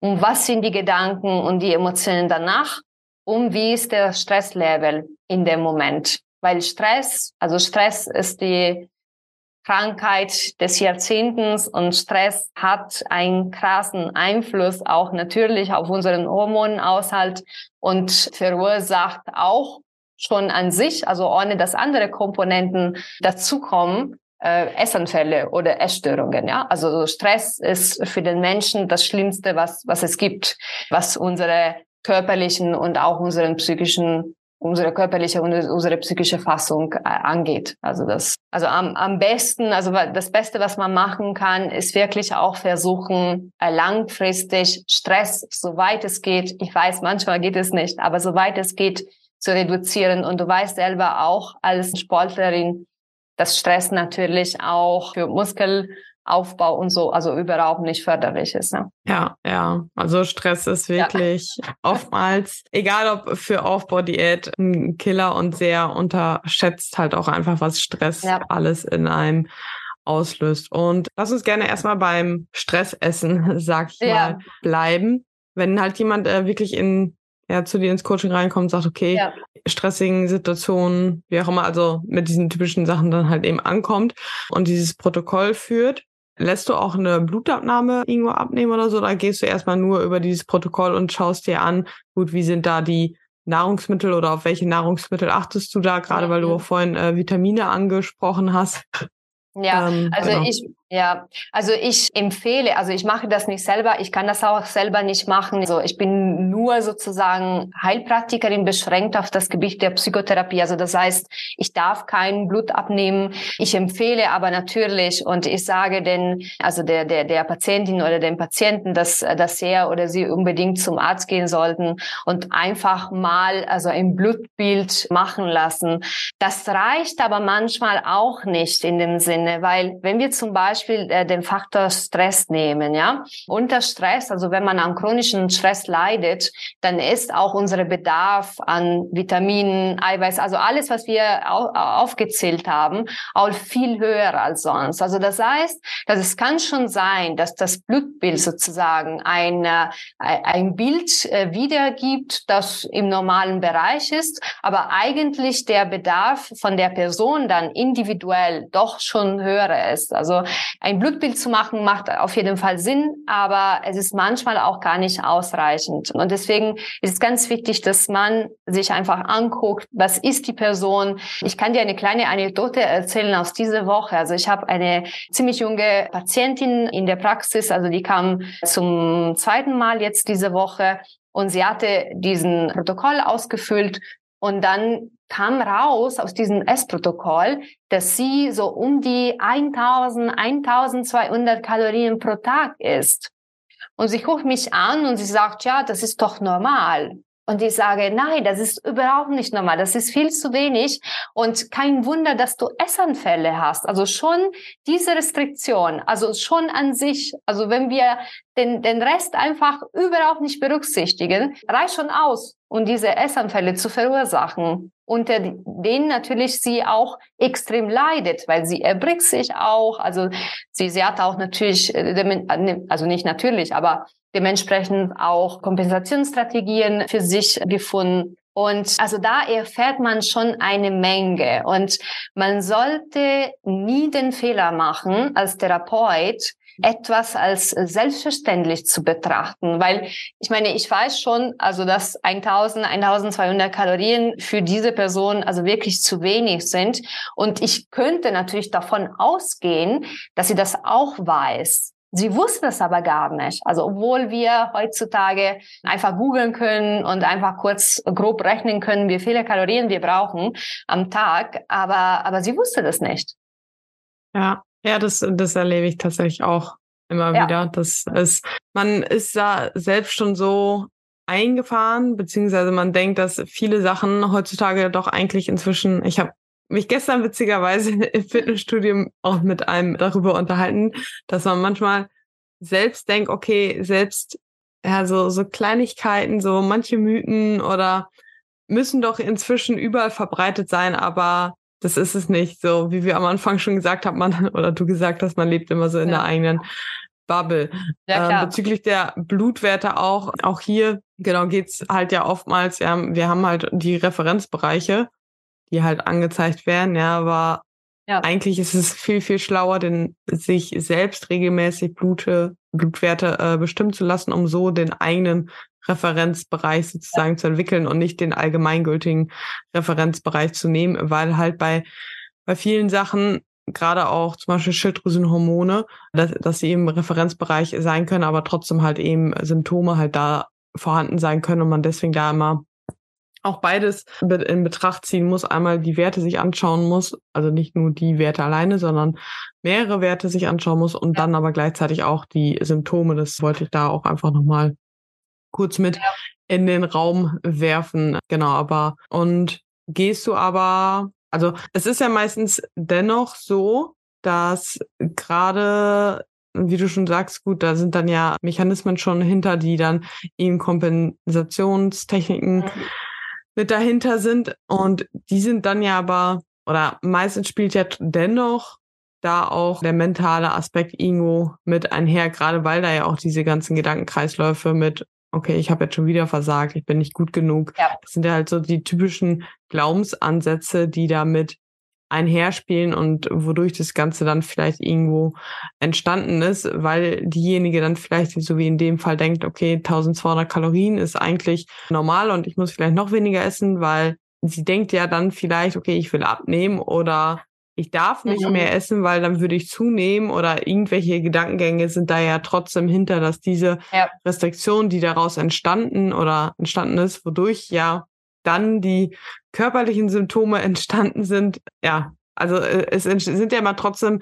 und was sind die Gedanken und die Emotionen danach und wie ist der Stresslevel in dem Moment. Weil Stress, also Stress ist die Krankheit des Jahrzehntens und Stress hat einen krassen Einfluss auch natürlich auf unseren Hormonaushalt und verursacht auch schon an sich, also ohne dass andere Komponenten dazukommen, äh, Essanfälle oder Essstörungen. Ja, also Stress ist für den Menschen das Schlimmste, was was es gibt, was unsere körperlichen und auch unseren psychischen unsere körperliche und unsere psychische Fassung äh, angeht. Also das, also am, am besten, also das Beste, was man machen kann, ist wirklich auch versuchen, äh, langfristig Stress, soweit es geht. Ich weiß, manchmal geht es nicht, aber soweit es geht, zu reduzieren. Und du weißt selber auch als Sportlerin, dass Stress natürlich auch für Muskelaufbau und so, also überhaupt nicht förderlich ist. Ne? Ja, ja. Also Stress ist wirklich ja. oftmals, egal ob für Aufbaudiät, ein Killer und sehr unterschätzt halt auch einfach, was Stress ja. alles in einem auslöst. Und lass uns gerne erstmal beim Stressessen, sag ich ja. mal, bleiben. Wenn halt jemand äh, wirklich in ja, zu dir ins Coaching reinkommt und sagt, okay, ja. stressigen Situationen, wie auch immer, also mit diesen typischen Sachen dann halt eben ankommt und dieses Protokoll führt, lässt du auch eine Blutabnahme irgendwo abnehmen oder so? Oder gehst du erstmal nur über dieses Protokoll und schaust dir an, gut, wie sind da die Nahrungsmittel oder auf welche Nahrungsmittel achtest du da, gerade weil du auch vorhin äh, Vitamine angesprochen hast? Ja, ähm, also genau. ich, ja, also ich empfehle, also ich mache das nicht selber, ich kann das auch selber nicht machen. Also ich bin nur sozusagen Heilpraktikerin beschränkt auf das Gebiet der Psychotherapie. Also das heißt, ich darf kein Blut abnehmen. Ich empfehle aber natürlich und ich sage den, also der, der, der Patientin oder dem Patienten, dass, dass er oder sie unbedingt zum Arzt gehen sollten und einfach mal, also ein Blutbild machen lassen. Das reicht aber manchmal auch nicht in dem Sinne, weil wenn wir zum Beispiel Beispiel äh, den Faktor Stress nehmen, ja. Unter Stress, also wenn man an chronischen Stress leidet, dann ist auch unser Bedarf an Vitaminen, Eiweiß, also alles, was wir au aufgezählt haben, auch viel höher als sonst. Also das heißt, dass es kann schon sein, dass das Blutbild sozusagen ein, äh, ein Bild äh, wiedergibt, das im normalen Bereich ist, aber eigentlich der Bedarf von der Person dann individuell doch schon höher ist. Also ein Blutbild zu machen macht auf jeden Fall Sinn, aber es ist manchmal auch gar nicht ausreichend. Und deswegen ist es ganz wichtig, dass man sich einfach anguckt, was ist die Person. Ich kann dir eine kleine Anekdote erzählen aus dieser Woche. Also ich habe eine ziemlich junge Patientin in der Praxis, also die kam zum zweiten Mal jetzt diese Woche und sie hatte diesen Protokoll ausgefüllt und dann kam raus aus diesem S-Protokoll, dass sie so um die 1000, 1200 Kalorien pro Tag isst. Und sie guckt mich an und sie sagt, ja, das ist doch normal. Und ich sage, nein, das ist überhaupt nicht normal. Das ist viel zu wenig. Und kein Wunder, dass du Essanfälle hast. Also schon diese Restriktion, also schon an sich, also wenn wir den, den Rest einfach überhaupt nicht berücksichtigen, reicht schon aus, um diese Essanfälle zu verursachen. Unter denen natürlich sie auch extrem leidet, weil sie erbricht sich auch. Also sie, sie hat auch natürlich, äh, also nicht natürlich, aber dementsprechend auch Kompensationsstrategien für sich gefunden. Und also da erfährt man schon eine Menge. Und man sollte nie den Fehler machen, als Therapeut etwas als selbstverständlich zu betrachten, weil ich meine, ich weiß schon, also dass 1000, 1200 Kalorien für diese Person also wirklich zu wenig sind und ich könnte natürlich davon ausgehen, dass sie das auch weiß. Sie wusste es aber gar nicht. Also obwohl wir heutzutage einfach googeln können und einfach kurz grob rechnen können, wie viele Kalorien wir brauchen am Tag, aber, aber sie wusste das nicht. Ja, ja, das, das erlebe ich tatsächlich auch immer ja. wieder. Das ist, man ist da selbst schon so eingefahren, beziehungsweise man denkt, dass viele Sachen heutzutage doch eigentlich inzwischen, ich habe mich gestern witzigerweise im Fitnessstudium auch mit einem darüber unterhalten, dass man manchmal selbst denkt, okay, selbst ja, so, so Kleinigkeiten, so manche Mythen oder müssen doch inzwischen überall verbreitet sein, aber das ist es nicht. So wie wir am Anfang schon gesagt haben, man oder du gesagt hast, man lebt immer so in ja. der eigenen Bubble. Ja, ähm, bezüglich der Blutwerte auch, auch hier, genau, geht's halt ja oftmals, ja, wir haben halt die Referenzbereiche die halt angezeigt werden, ja, aber ja. eigentlich ist es viel, viel schlauer, denn sich selbst regelmäßig Blute, Blutwerte äh, bestimmen zu lassen, um so den eigenen Referenzbereich sozusagen zu entwickeln und nicht den allgemeingültigen Referenzbereich zu nehmen, weil halt bei, bei vielen Sachen gerade auch zum Beispiel Schilddrüsenhormone, dass, dass sie im Referenzbereich sein können, aber trotzdem halt eben Symptome halt da vorhanden sein können und man deswegen da immer auch beides in Betracht ziehen muss, einmal die Werte sich anschauen muss, also nicht nur die Werte alleine, sondern mehrere Werte sich anschauen muss und dann aber gleichzeitig auch die Symptome. Das wollte ich da auch einfach nochmal kurz mit ja. in den Raum werfen. Genau, aber und gehst du aber, also es ist ja meistens dennoch so, dass gerade wie du schon sagst, gut, da sind dann ja Mechanismen schon hinter, die dann eben Kompensationstechniken mhm mit dahinter sind. Und die sind dann ja aber, oder meistens spielt ja dennoch da auch der mentale Aspekt irgendwo mit einher, gerade weil da ja auch diese ganzen Gedankenkreisläufe mit, okay, ich habe jetzt schon wieder versagt, ich bin nicht gut genug. Ja. Das sind ja halt so die typischen Glaubensansätze, die da mit einherspielen und wodurch das Ganze dann vielleicht irgendwo entstanden ist, weil diejenige dann vielleicht so wie in dem Fall denkt, okay, 1200 Kalorien ist eigentlich normal und ich muss vielleicht noch weniger essen, weil sie denkt ja dann vielleicht, okay, ich will abnehmen oder ich darf nicht mhm. mehr essen, weil dann würde ich zunehmen oder irgendwelche Gedankengänge sind da ja trotzdem hinter, dass diese ja. Restriktion, die daraus entstanden oder entstanden ist, wodurch ja dann die körperlichen Symptome entstanden sind, ja, also äh, es sind ja immer trotzdem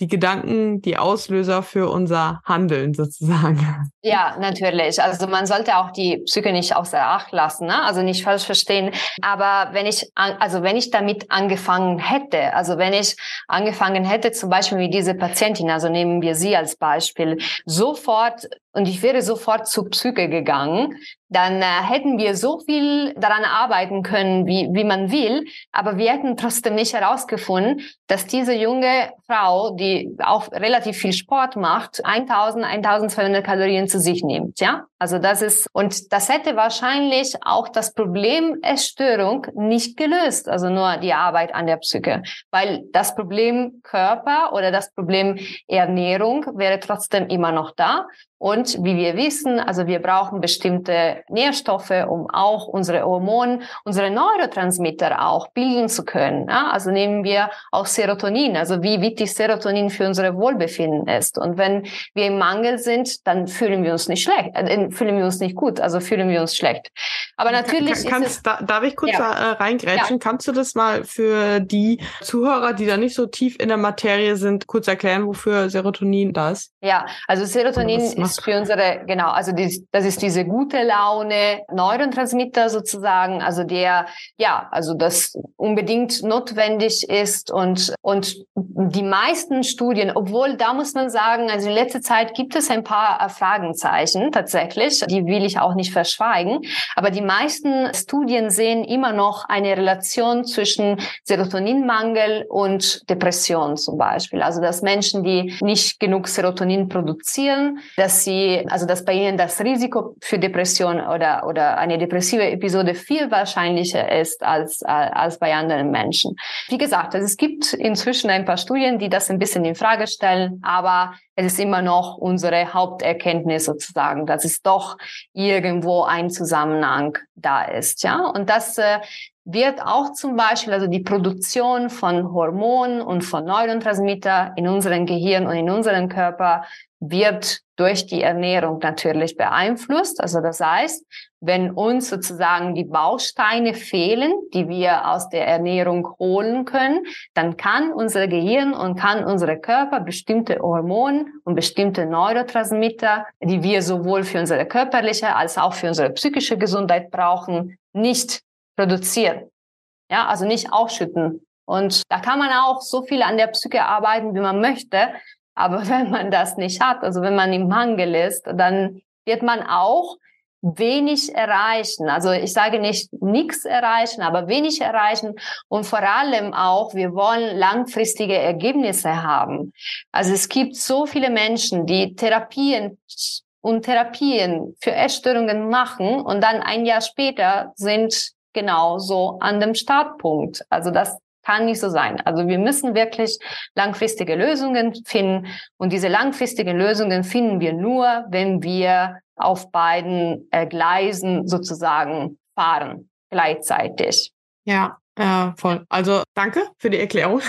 die Gedanken, die Auslöser für unser Handeln sozusagen. Ja, natürlich. Also man sollte auch die Psyche nicht außer Acht lassen, ne? also nicht falsch verstehen. Aber wenn ich, also wenn ich damit angefangen hätte, also wenn ich angefangen hätte, zum Beispiel wie diese Patientin, also nehmen wir sie als Beispiel, sofort und ich wäre sofort zur Psyche gegangen, dann äh, hätten wir so viel daran arbeiten können, wie, wie man will, aber wir hätten trotzdem nicht herausgefunden, dass diese junge Frau, die auch relativ viel Sport macht, 1000, 1200 Kalorien zu sich nimmt, ja? Also das ist, und das hätte wahrscheinlich auch das Problem Essstörung nicht gelöst, also nur die Arbeit an der Psyche, weil das Problem Körper oder das Problem Ernährung wäre trotzdem immer noch da und wie wir wissen, also wir brauchen bestimmte Nährstoffe, um auch unsere Hormone, unsere Neurotransmitter auch bilden zu können. Ja? Also nehmen wir auch Serotonin, also wie wichtig Serotonin für unsere Wohlbefinden ist. Und wenn wir im Mangel sind, dann fühlen wir uns nicht schlecht, äh, fühlen wir uns nicht gut, also fühlen wir uns schlecht. Aber natürlich kann, kannst, es, da, darf ich kurz ja. da, äh, reingrätschen? Ja. Kannst du das mal für die Zuhörer, die da nicht so tief in der Materie sind, kurz erklären, wofür Serotonin da ist? Ja, also Serotonin ist für unsere, genau, also die, das ist diese gute Laune Neurotransmitter sozusagen, also der, ja, also das unbedingt notwendig ist und, und die meisten Studien, obwohl da muss man sagen, also in letzter Zeit gibt es ein paar äh, Fragenzeichen tatsächlich, die will ich auch nicht verschweigen, aber die meisten Studien sehen immer noch eine Relation zwischen Serotoninmangel und Depression zum Beispiel. Also dass Menschen, die nicht genug Serotonin produzieren, dass dass sie, also dass bei ihnen das Risiko für Depression oder, oder eine depressive Episode viel wahrscheinlicher ist als, als bei anderen Menschen. Wie gesagt, also es gibt inzwischen ein paar Studien, die das ein bisschen in Frage stellen, aber es ist immer noch unsere Haupterkenntnis sozusagen, dass es doch irgendwo ein Zusammenhang da ist, ja. Und das äh, wird auch zum Beispiel, also die Produktion von Hormonen und von Neurotransmitter in unserem Gehirn und in unserem Körper wird durch die Ernährung natürlich beeinflusst. Also das heißt, wenn uns sozusagen die Bausteine fehlen, die wir aus der Ernährung holen können, dann kann unser Gehirn und kann unser Körper bestimmte Hormone und bestimmte Neurotransmitter, die wir sowohl für unsere körperliche als auch für unsere psychische Gesundheit brauchen, nicht produzieren. Ja, also nicht ausschütten. Und da kann man auch so viel an der Psyche arbeiten, wie man möchte. Aber wenn man das nicht hat, also wenn man im Mangel ist, dann wird man auch wenig erreichen. Also ich sage nicht nichts erreichen, aber wenig erreichen und vor allem auch, wir wollen langfristige Ergebnisse haben. Also es gibt so viele Menschen, die Therapien und Therapien für Essstörungen machen und dann ein Jahr später sind genau so an dem Startpunkt. Also das kann nicht so sein. Also wir müssen wirklich langfristige Lösungen finden. Und diese langfristigen Lösungen finden wir nur, wenn wir auf beiden äh, Gleisen sozusagen fahren, gleichzeitig. Ja, ja, voll. Also danke für die Erklärung.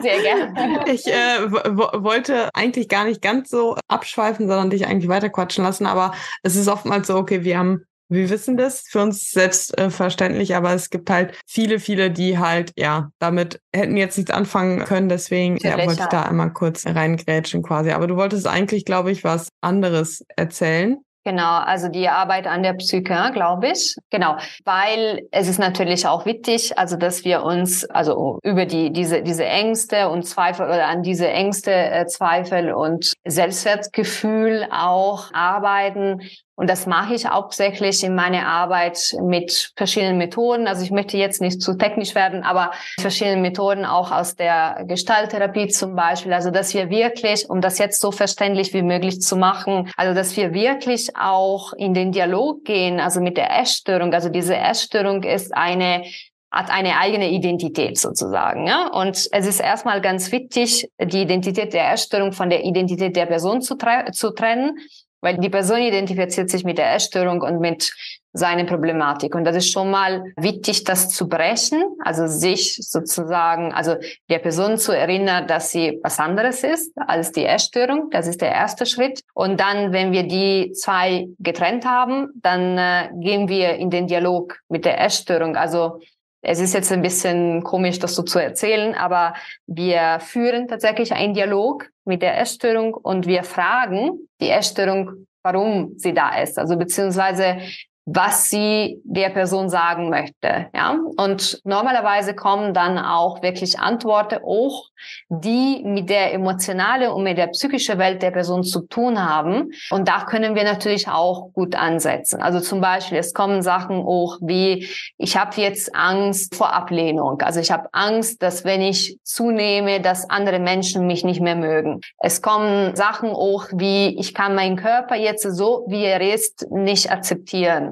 Sehr gerne. Ich äh, wollte eigentlich gar nicht ganz so abschweifen, sondern dich eigentlich weiterquatschen lassen, aber es ist oftmals so, okay, wir haben wir wissen das für uns selbstverständlich, äh, aber es gibt halt viele, viele, die halt, ja, damit hätten jetzt nichts anfangen können. Deswegen ja, wollte ich da einmal kurz reingrätschen quasi. Aber du wolltest eigentlich, glaube ich, was anderes erzählen. Genau, also die Arbeit an der Psyche, glaube ich. Genau, weil es ist natürlich auch wichtig, also dass wir uns also über die diese diese Ängste und Zweifel oder an diese Ängste, äh, Zweifel und Selbstwertgefühl auch arbeiten und das mache ich hauptsächlich in meiner Arbeit mit verschiedenen Methoden. Also ich möchte jetzt nicht zu technisch werden, aber verschiedene Methoden auch aus der Gestalttherapie zum Beispiel. Also dass wir wirklich, um das jetzt so verständlich wie möglich zu machen, also dass wir wirklich auch in den Dialog gehen, also mit der Essstörung. Also diese Essstörung ist eine hat eine eigene Identität sozusagen. Ja? Und es ist erstmal ganz wichtig, die Identität der Essstörung von der Identität der Person zu, zu trennen, weil die Person identifiziert sich mit der Essstörung und mit seiner Problematik. Und das ist schon mal wichtig, das zu brechen, also sich sozusagen, also der Person zu erinnern, dass sie was anderes ist als die Essstörung. Das ist der erste Schritt. Und dann, wenn wir die zwei getrennt haben, dann äh, gehen wir in den Dialog mit der Essstörung. Also es ist jetzt ein bisschen komisch, das so zu erzählen, aber wir führen tatsächlich einen Dialog mit der Essstörung und wir fragen die Essstörung, warum sie da ist. Also beziehungsweise was sie der Person sagen möchte. Ja? Und normalerweise kommen dann auch wirklich Antworten auch, die mit der emotionalen und mit der psychischen Welt der Person zu tun haben. Und da können wir natürlich auch gut ansetzen. Also zum Beispiel, es kommen Sachen auch wie, ich habe jetzt Angst vor Ablehnung. Also ich habe Angst, dass wenn ich zunehme, dass andere Menschen mich nicht mehr mögen. Es kommen Sachen auch wie, ich kann meinen Körper jetzt so, wie er ist, nicht akzeptieren.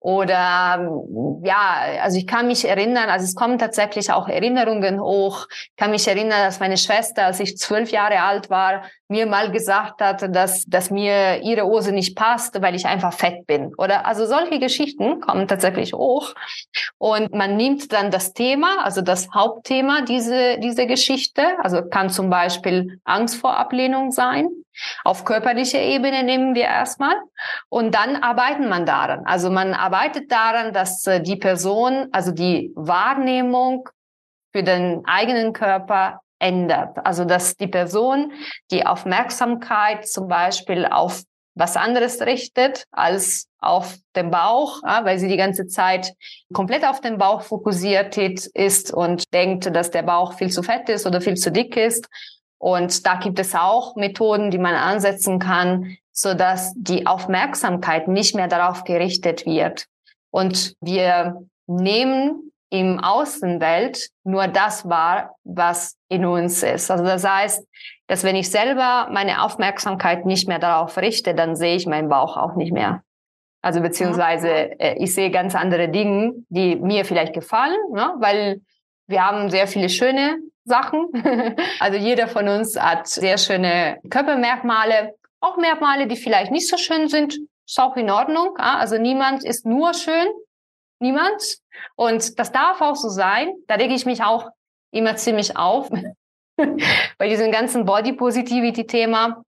Oder ja, also ich kann mich erinnern, also es kommen tatsächlich auch Erinnerungen hoch. Ich kann mich erinnern, dass meine Schwester, als ich zwölf Jahre alt war, mir mal gesagt hat, dass, dass mir ihre Hose nicht passt, weil ich einfach fett bin. Oder also solche Geschichten kommen tatsächlich hoch. Und man nimmt dann das Thema, also das Hauptthema diese, diese Geschichte, also kann zum Beispiel Angst vor Ablehnung sein. Auf körperlicher Ebene nehmen wir erstmal und dann arbeiten man daran. Also man arbeitet daran, dass äh, die Person, also die Wahrnehmung für den eigenen Körper ändert. Also dass die Person die Aufmerksamkeit zum Beispiel auf was anderes richtet als auf den Bauch, weil sie die ganze Zeit komplett auf den Bauch fokussiert ist und denkt, dass der Bauch viel zu fett ist oder viel zu dick ist und da gibt es auch Methoden, die man ansetzen kann, so dass die Aufmerksamkeit nicht mehr darauf gerichtet wird. Und wir nehmen im Außenwelt nur das wahr, was in uns ist. Also das heißt, dass wenn ich selber meine Aufmerksamkeit nicht mehr darauf richte, dann sehe ich meinen Bauch auch nicht mehr. Also beziehungsweise äh, ich sehe ganz andere Dinge, die mir vielleicht gefallen, ne? weil wir haben sehr viele schöne Sachen. also jeder von uns hat sehr schöne Körpermerkmale, auch Merkmale, die vielleicht nicht so schön sind, ist auch in Ordnung. Also niemand ist nur schön, niemand. Und das darf auch so sein. Da rege ich mich auch immer ziemlich auf bei diesem ganzen Body Positivity Thema,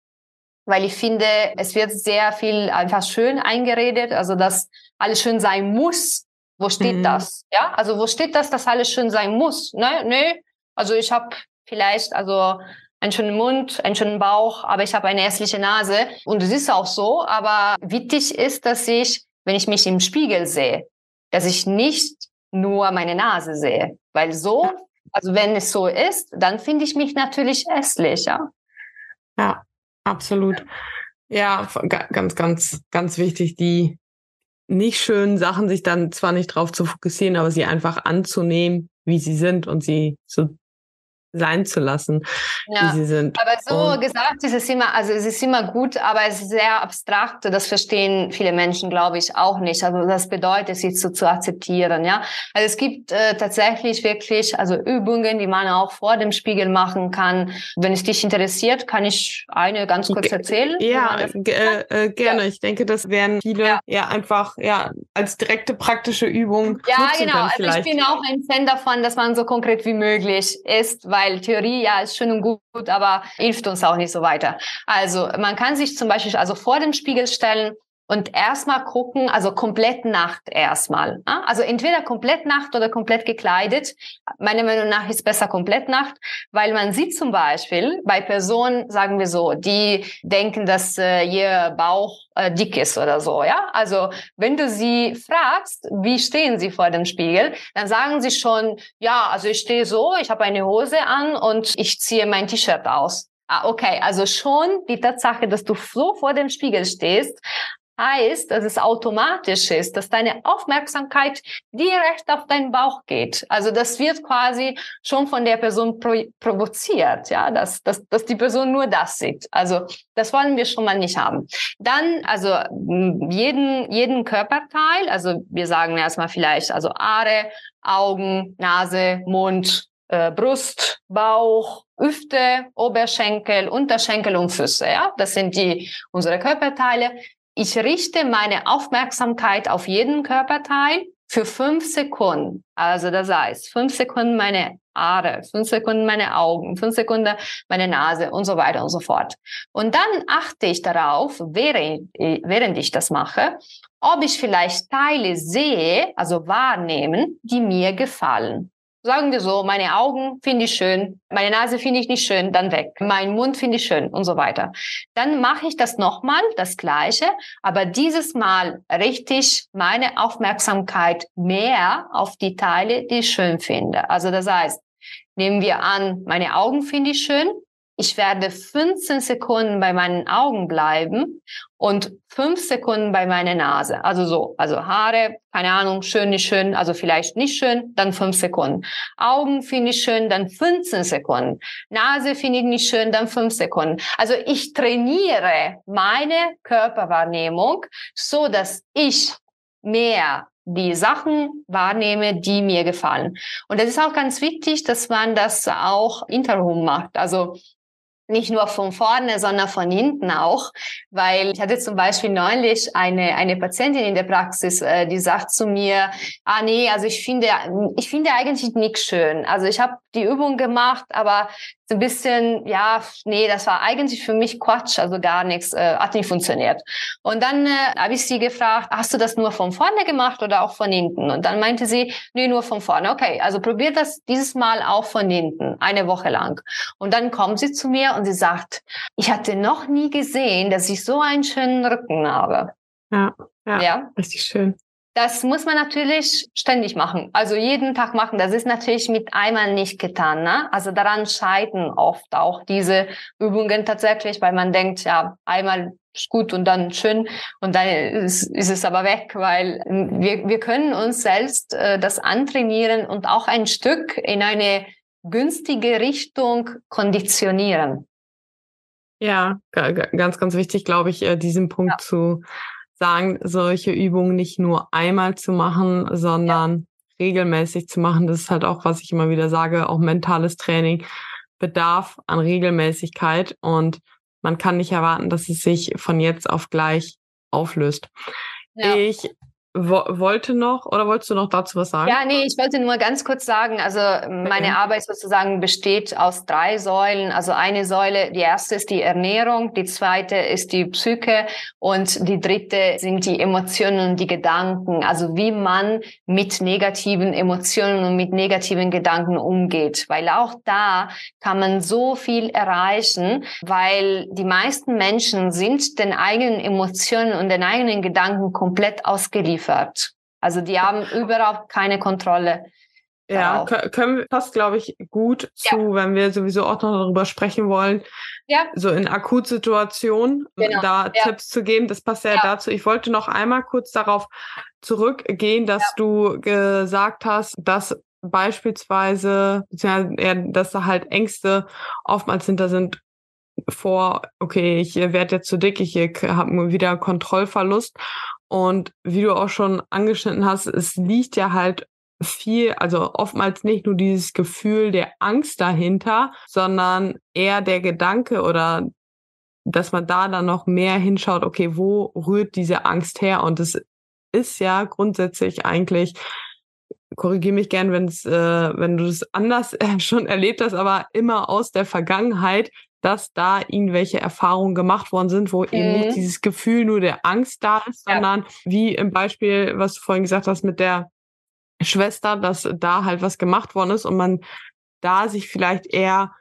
weil ich finde, es wird sehr viel einfach schön eingeredet, also dass alles schön sein muss. Wo steht mhm. das? Ja, also wo steht das, dass alles schön sein muss? Ne, nee, also ich habe vielleicht also einen schönen Mund, einen schönen Bauch, aber ich habe eine hässliche Nase. Und es ist auch so. Aber wichtig ist, dass ich, wenn ich mich im Spiegel sehe, dass ich nicht nur meine Nase sehe. Weil so, also wenn es so ist, dann finde ich mich natürlich hässlich, ja. Ja, absolut. Ja, ganz, ganz, ganz wichtig, die nicht schönen Sachen sich dann zwar nicht drauf zu fokussieren, aber sie einfach anzunehmen, wie sie sind und sie so sein zu lassen, ja, wie sie sind. Aber so und gesagt ist es immer, also es ist immer gut, aber es ist sehr abstrakt. Das verstehen viele Menschen, glaube ich, auch nicht. Also das bedeutet, sie zu, zu akzeptieren. Ja, also es gibt äh, tatsächlich wirklich also Übungen, die man auch vor dem Spiegel machen kann. Wenn es dich interessiert, kann ich eine ganz kurz erzählen. Ja, äh, äh, gerne. Ja. Ich denke, das wären viele ja. ja. einfach ja als direkte praktische Übung. Ja, genau. Also ich bin auch ein Fan davon, dass man so konkret wie möglich ist, weil weil Theorie ja ist schön und gut, aber hilft uns auch nicht so weiter. Also man kann sich zum Beispiel also vor den Spiegel stellen und erstmal gucken, also komplett Nacht erstmal. Also entweder komplett Nacht oder komplett gekleidet. Meiner Meinung nach ist besser komplett Nacht, weil man sieht zum Beispiel bei Personen, sagen wir so, die denken, dass äh, ihr Bauch äh, dick ist oder so, ja. Also wenn du sie fragst, wie stehen sie vor dem Spiegel, dann sagen sie schon, ja, also ich stehe so, ich habe eine Hose an und ich ziehe mein T-Shirt aus. Ah, okay, also schon die Tatsache, dass du so vor dem Spiegel stehst, heißt, dass es automatisch ist, dass deine Aufmerksamkeit direkt auf deinen Bauch geht. Also das wird quasi schon von der Person pro provoziert, ja, dass, dass, dass die Person nur das sieht. Also das wollen wir schon mal nicht haben. Dann, also jeden, jeden Körperteil, also wir sagen erstmal vielleicht, also Aare, Augen, Nase, Mund, äh, Brust, Bauch, Hüfte, Oberschenkel, Unterschenkel und Füße. Ja, das sind die unsere Körperteile. Ich richte meine Aufmerksamkeit auf jeden Körperteil für fünf Sekunden. Also das heißt, fünf Sekunden meine Haare, fünf Sekunden meine Augen, fünf Sekunden meine Nase und so weiter und so fort. Und dann achte ich darauf, während, während ich das mache, ob ich vielleicht Teile sehe, also wahrnehmen, die mir gefallen. Sagen wir so, meine Augen finde ich schön, meine Nase finde ich nicht schön, dann weg. Mein Mund finde ich schön und so weiter. Dann mache ich das nochmal, das Gleiche, aber dieses Mal richte ich meine Aufmerksamkeit mehr auf die Teile, die ich schön finde. Also das heißt, nehmen wir an, meine Augen finde ich schön, ich werde 15 Sekunden bei meinen Augen bleiben und 5 Sekunden bei meiner Nase. Also so, also Haare, keine Ahnung, schön, nicht schön, also vielleicht nicht schön, dann 5 Sekunden. Augen finde ich schön, dann 15 Sekunden. Nase finde ich nicht schön, dann 5 Sekunden. Also ich trainiere meine Körperwahrnehmung, so dass ich mehr die Sachen wahrnehme, die mir gefallen. Und das ist auch ganz wichtig, dass man das auch interrum macht. Also nicht nur von vorne, sondern von hinten auch, weil ich hatte zum Beispiel neulich eine eine Patientin in der Praxis, äh, die sagt zu mir, ah nee, also ich finde ich finde eigentlich nichts schön. Also ich habe die Übung gemacht, aber so ein bisschen, ja, nee, das war eigentlich für mich Quatsch, also gar nichts, äh, hat nicht funktioniert. Und dann äh, habe ich sie gefragt, hast du das nur von vorne gemacht oder auch von hinten? Und dann meinte sie, nee, nur von vorne. Okay, also probiert das dieses Mal auch von hinten, eine Woche lang. Und dann kommt sie zu mir und sie sagt, ich hatte noch nie gesehen, dass ich so einen schönen Rücken habe. Ja, ja, ja. richtig schön. Das muss man natürlich ständig machen, also jeden Tag machen. Das ist natürlich mit einmal nicht getan. Ne? Also daran scheitern oft auch diese Übungen tatsächlich, weil man denkt, ja, einmal ist gut und dann schön und dann ist, ist es aber weg, weil wir, wir können uns selbst äh, das antrainieren und auch ein Stück in eine günstige Richtung konditionieren. Ja, ganz, ganz wichtig, glaube ich, äh, diesen Punkt ja. zu sagen, solche Übungen nicht nur einmal zu machen, sondern ja. regelmäßig zu machen. Das ist halt auch, was ich immer wieder sage, auch mentales Training bedarf an Regelmäßigkeit und man kann nicht erwarten, dass es sich von jetzt auf gleich auflöst. Ja. Ich wo, wollte noch oder wolltest du noch dazu was sagen? Ja, nee, ich wollte nur ganz kurz sagen, also meine okay. Arbeit sozusagen besteht aus drei Säulen. Also eine Säule, die erste ist die Ernährung, die zweite ist die Psyche und die dritte sind die Emotionen und die Gedanken. Also wie man mit negativen Emotionen und mit negativen Gedanken umgeht. Weil auch da kann man so viel erreichen, weil die meisten Menschen sind den eigenen Emotionen und den eigenen Gedanken komplett ausgeliefert geliefert. Also die haben überhaupt keine Kontrolle. Ja, können wir passt, glaube ich, gut zu, ja. wenn wir sowieso auch noch darüber sprechen wollen. Ja. So in Akutsituationen genau. da ja. Tipps zu geben. Das passt ja, ja, dazu. Ich wollte noch einmal kurz darauf zurückgehen, dass du gesagt hast, dass beispielsweise, dass da halt Ängste oftmals hinter sind vor, okay, ich werde jetzt zu dick, ich habe wieder Kontrollverlust. Und wie du auch schon angeschnitten hast, es liegt ja halt viel, also oftmals nicht nur dieses Gefühl der Angst dahinter, sondern eher der Gedanke oder dass man da dann noch mehr hinschaut, okay, wo rührt diese Angst her? Und es ist ja grundsätzlich eigentlich, korrigiere mich gern, wenn äh, wenn du es anders äh, schon erlebt hast, aber immer aus der Vergangenheit, dass da irgendwelche Erfahrungen gemacht worden sind, wo mhm. eben nicht mhm. dieses Gefühl nur der Angst da ist, ja. sondern wie im Beispiel, was du vorhin gesagt hast mit der Schwester, dass da halt was gemacht worden ist und man da sich vielleicht eher,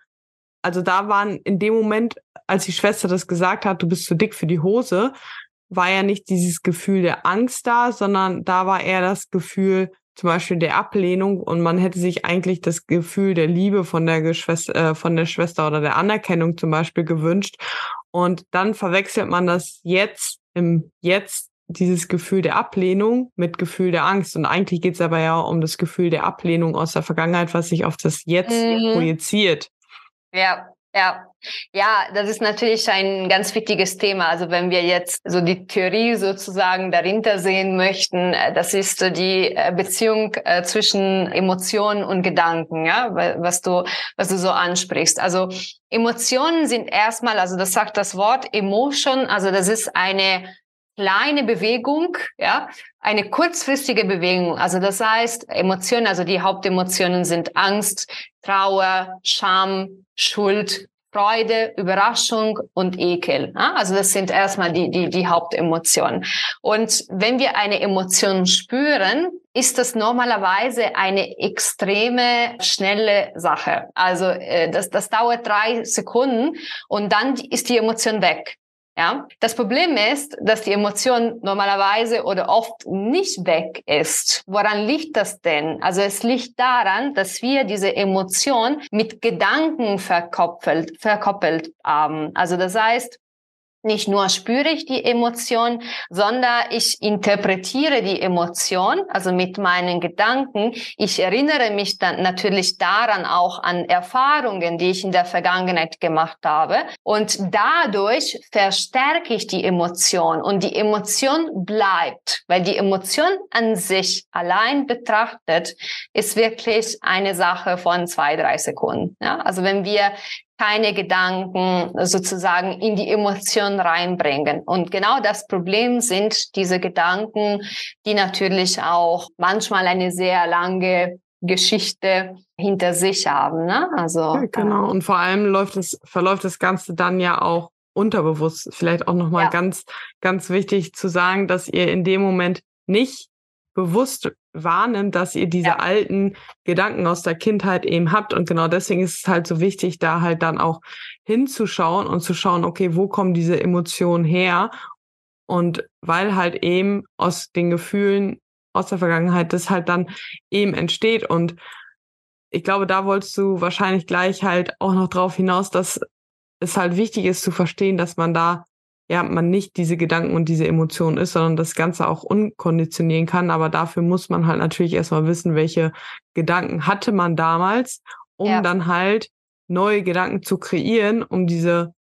also da waren in dem Moment, als die Schwester das gesagt hat, du bist zu dick für die Hose, war ja nicht dieses Gefühl der Angst da, sondern da war eher das Gefühl, zum Beispiel der Ablehnung und man hätte sich eigentlich das Gefühl der Liebe von der Geschwister, äh, von der Schwester oder der Anerkennung zum Beispiel gewünscht. Und dann verwechselt man das jetzt im Jetzt dieses Gefühl der Ablehnung mit Gefühl der Angst. Und eigentlich geht es aber ja um das Gefühl der Ablehnung aus der Vergangenheit, was sich auf das Jetzt mhm. projiziert. Ja, ja, ja, das ist natürlich ein ganz wichtiges Thema. Also wenn wir jetzt so die Theorie sozusagen dahinter sehen möchten, äh, das ist die äh, Beziehung äh, zwischen Emotionen und Gedanken, ja, was du, was du so ansprichst. Also Emotionen sind erstmal, also das sagt das Wort Emotion, also das ist eine kleine Bewegung, ja, eine kurzfristige Bewegung. Also das heißt, Emotionen, also die Hauptemotionen sind Angst, Trauer, Scham, Schuld, Freude, Überraschung und Ekel. Also das sind erstmal die, die, die Hauptemotionen. Und wenn wir eine Emotion spüren, ist das normalerweise eine extreme schnelle Sache. Also äh, das, das dauert drei Sekunden und dann ist die Emotion weg. Ja, das Problem ist, dass die Emotion normalerweise oder oft nicht weg ist. Woran liegt das denn? Also es liegt daran, dass wir diese Emotion mit Gedanken verkoppelt, verkoppelt haben. Also das heißt, nicht nur spüre ich die Emotion, sondern ich interpretiere die Emotion, also mit meinen Gedanken. Ich erinnere mich dann natürlich daran auch an Erfahrungen, die ich in der Vergangenheit gemacht habe. Und dadurch verstärke ich die Emotion und die Emotion bleibt, weil die Emotion an sich allein betrachtet ist wirklich eine Sache von zwei, drei Sekunden. Ja? Also wenn wir keine Gedanken sozusagen in die Emotion reinbringen. Und genau das Problem sind diese Gedanken, die natürlich auch manchmal eine sehr lange Geschichte hinter sich haben. Ne? Also ja, genau. Und vor allem läuft es, verläuft das Ganze dann ja auch unterbewusst. Vielleicht auch nochmal ja. ganz, ganz wichtig zu sagen, dass ihr in dem Moment nicht bewusst wahrnimmt, dass ihr diese ja. alten Gedanken aus der Kindheit eben habt. Und genau deswegen ist es halt so wichtig, da halt dann auch hinzuschauen und zu schauen, okay, wo kommen diese Emotionen her? Und weil halt eben aus den Gefühlen aus der Vergangenheit das halt dann eben entsteht. Und ich glaube, da wolltest du wahrscheinlich gleich halt auch noch drauf hinaus, dass es halt wichtig ist zu verstehen, dass man da ja, man nicht diese Gedanken und diese Emotionen ist, sondern das Ganze auch unkonditionieren kann. Aber dafür muss man halt natürlich erstmal wissen, welche Gedanken hatte man damals, um ja. dann halt neue Gedanken zu kreieren, um diese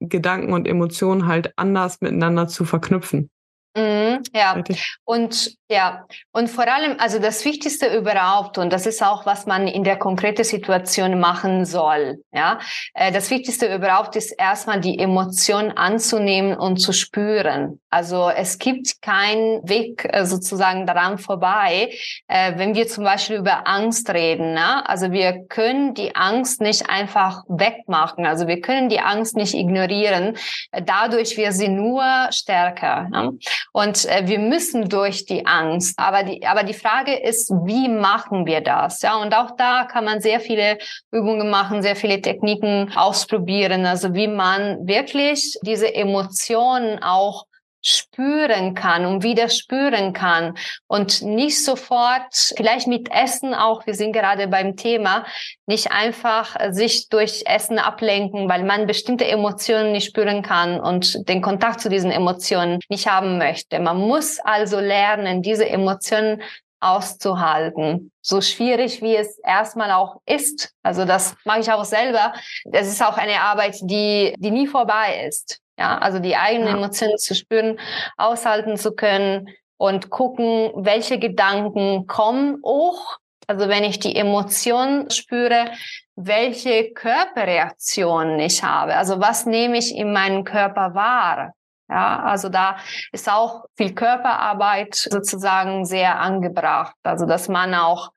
Gedanken und Emotionen halt anders miteinander zu verknüpfen. Mhm, ja, und ja, und vor allem, also das Wichtigste überhaupt, und das ist auch, was man in der konkreten Situation machen soll, ja, äh, das Wichtigste überhaupt ist erstmal die Emotion anzunehmen und zu spüren. Also es gibt keinen Weg äh, sozusagen daran vorbei, äh, wenn wir zum Beispiel über Angst reden. Ne? Also wir können die Angst nicht einfach wegmachen, also wir können die Angst nicht ignorieren, dadurch wird sie nur stärker. Ne? Und äh, wir müssen durch die Angst. Aber die, aber die Frage ist, wie machen wir das? Ja, und auch da kann man sehr viele Übungen machen, sehr viele Techniken ausprobieren. Also wie man wirklich diese Emotionen auch spüren kann und wieder spüren kann und nicht sofort, vielleicht mit Essen auch, wir sind gerade beim Thema, nicht einfach sich durch Essen ablenken, weil man bestimmte Emotionen nicht spüren kann und den Kontakt zu diesen Emotionen nicht haben möchte. Man muss also lernen, diese Emotionen auszuhalten. So schwierig wie es erstmal auch ist. Also das mache ich auch selber. Das ist auch eine Arbeit, die, die nie vorbei ist. Ja, also die eigenen ja. Emotionen zu spüren, aushalten zu können und gucken, welche Gedanken kommen hoch. Also wenn ich die Emotionen spüre, welche Körperreaktionen ich habe. Also was nehme ich in meinem Körper wahr? Ja, also da ist auch viel Körperarbeit sozusagen sehr angebracht. Also dass man auch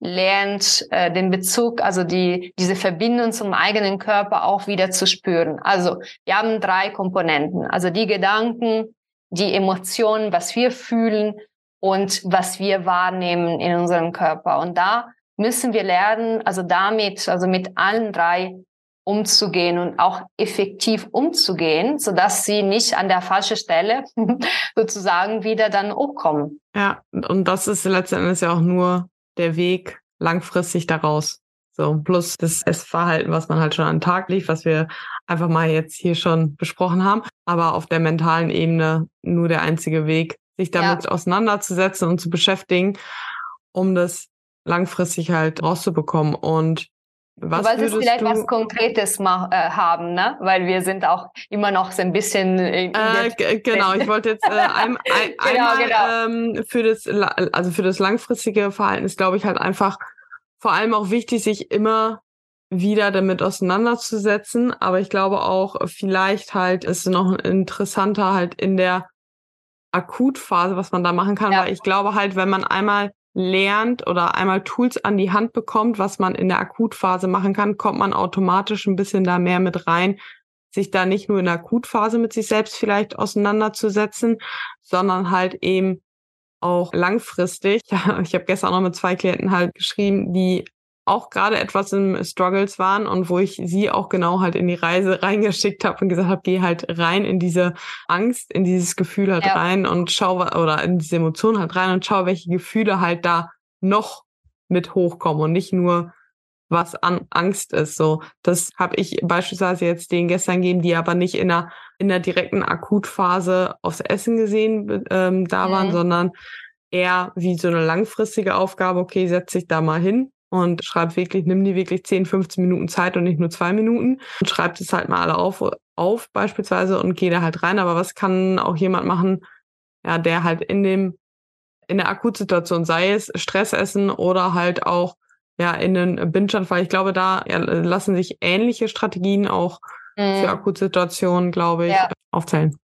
lernt, äh, den Bezug, also die, diese Verbindung zum eigenen Körper auch wieder zu spüren. Also wir haben drei Komponenten, also die Gedanken, die Emotionen, was wir fühlen und was wir wahrnehmen in unserem Körper. Und da müssen wir lernen, also damit, also mit allen drei umzugehen und auch effektiv umzugehen, so dass sie nicht an der falschen Stelle sozusagen wieder dann hochkommen. Ja, und das ist letzten Endes ja auch nur der Weg langfristig daraus. So, plus das Essverhalten, was man halt schon an den Tag legt, was wir einfach mal jetzt hier schon besprochen haben. Aber auf der mentalen Ebene nur der einzige Weg, sich damit ja. auseinanderzusetzen und zu beschäftigen, um das langfristig halt rauszubekommen. Und was du wolltest vielleicht du, was Konkretes mach, äh, haben, ne? Weil wir sind auch immer noch so ein bisschen. Äh, genau, ich wollte jetzt äh, ein, ein, genau, einmal genau. Ähm, für das, also für das langfristige Verhalten ist, glaube ich, halt einfach vor allem auch wichtig, sich immer wieder damit auseinanderzusetzen. Aber ich glaube auch, vielleicht halt ist es noch interessanter halt in der Akutphase, was man da machen kann, ja. weil ich glaube halt, wenn man einmal lernt oder einmal Tools an die Hand bekommt, was man in der Akutphase machen kann, kommt man automatisch ein bisschen da mehr mit rein, sich da nicht nur in der Akutphase mit sich selbst vielleicht auseinanderzusetzen, sondern halt eben auch langfristig. Ich habe gestern noch mit zwei Klienten halt geschrieben, die auch gerade etwas im Struggles waren und wo ich sie auch genau halt in die Reise reingeschickt habe und gesagt habe, geh halt rein in diese Angst, in dieses Gefühl halt ja. rein und schau oder in diese Emotion halt rein und schau, welche Gefühle halt da noch mit hochkommen und nicht nur was an Angst ist. So, das habe ich beispielsweise jetzt denen gestern gegeben, die aber nicht in der in der direkten Akutphase aufs Essen gesehen ähm, da waren, mhm. sondern eher wie so eine langfristige Aufgabe. Okay, setz dich da mal hin und schreib wirklich, nimm die wirklich 10, 15 Minuten Zeit und nicht nur zwei Minuten und schreib das halt mal alle auf, auf beispielsweise und geh da halt rein. Aber was kann auch jemand machen, ja, der halt in dem, in der Akutsituation, sei es Stressessen oder halt auch, ja, in den Binge-Anfall. Ich glaube, da ja, lassen sich ähnliche Strategien auch mhm. für Akutsituationen, glaube ich, ja. aufzählen.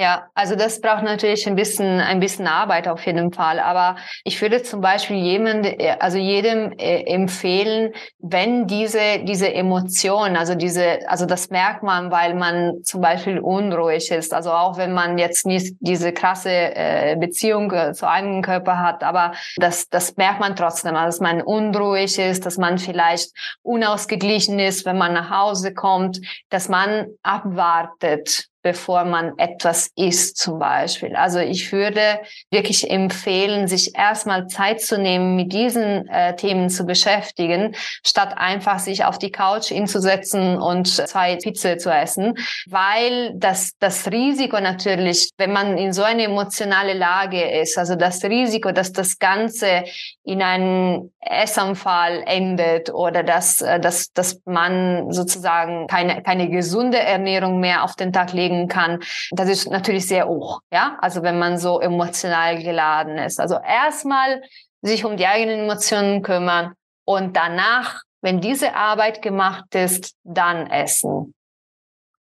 Ja, also das braucht natürlich ein bisschen, ein bisschen Arbeit auf jeden Fall. Aber ich würde zum Beispiel jemand, also jedem äh, empfehlen, wenn diese, diese Emotion, also diese, also das merkt man, weil man zum Beispiel unruhig ist. Also auch wenn man jetzt nicht diese krasse äh, Beziehung äh, zu einem Körper hat, aber das, das merkt man trotzdem, also dass man unruhig ist, dass man vielleicht unausgeglichen ist, wenn man nach Hause kommt, dass man abwartet bevor man etwas isst zum Beispiel. Also ich würde wirklich empfehlen, sich erstmal Zeit zu nehmen, mit diesen äh, Themen zu beschäftigen, statt einfach sich auf die Couch hinzusetzen und zwei Pizza zu essen, weil das, das Risiko natürlich, wenn man in so eine emotionale Lage ist, also das Risiko, dass das Ganze in einen Essanfall endet oder dass, äh, dass, dass man sozusagen keine, keine gesunde Ernährung mehr auf den Tag legt, bewegen kann, das ist natürlich sehr hoch, ja, also wenn man so emotional geladen ist. Also erstmal sich um die eigenen Emotionen kümmern und danach, wenn diese Arbeit gemacht ist, dann essen.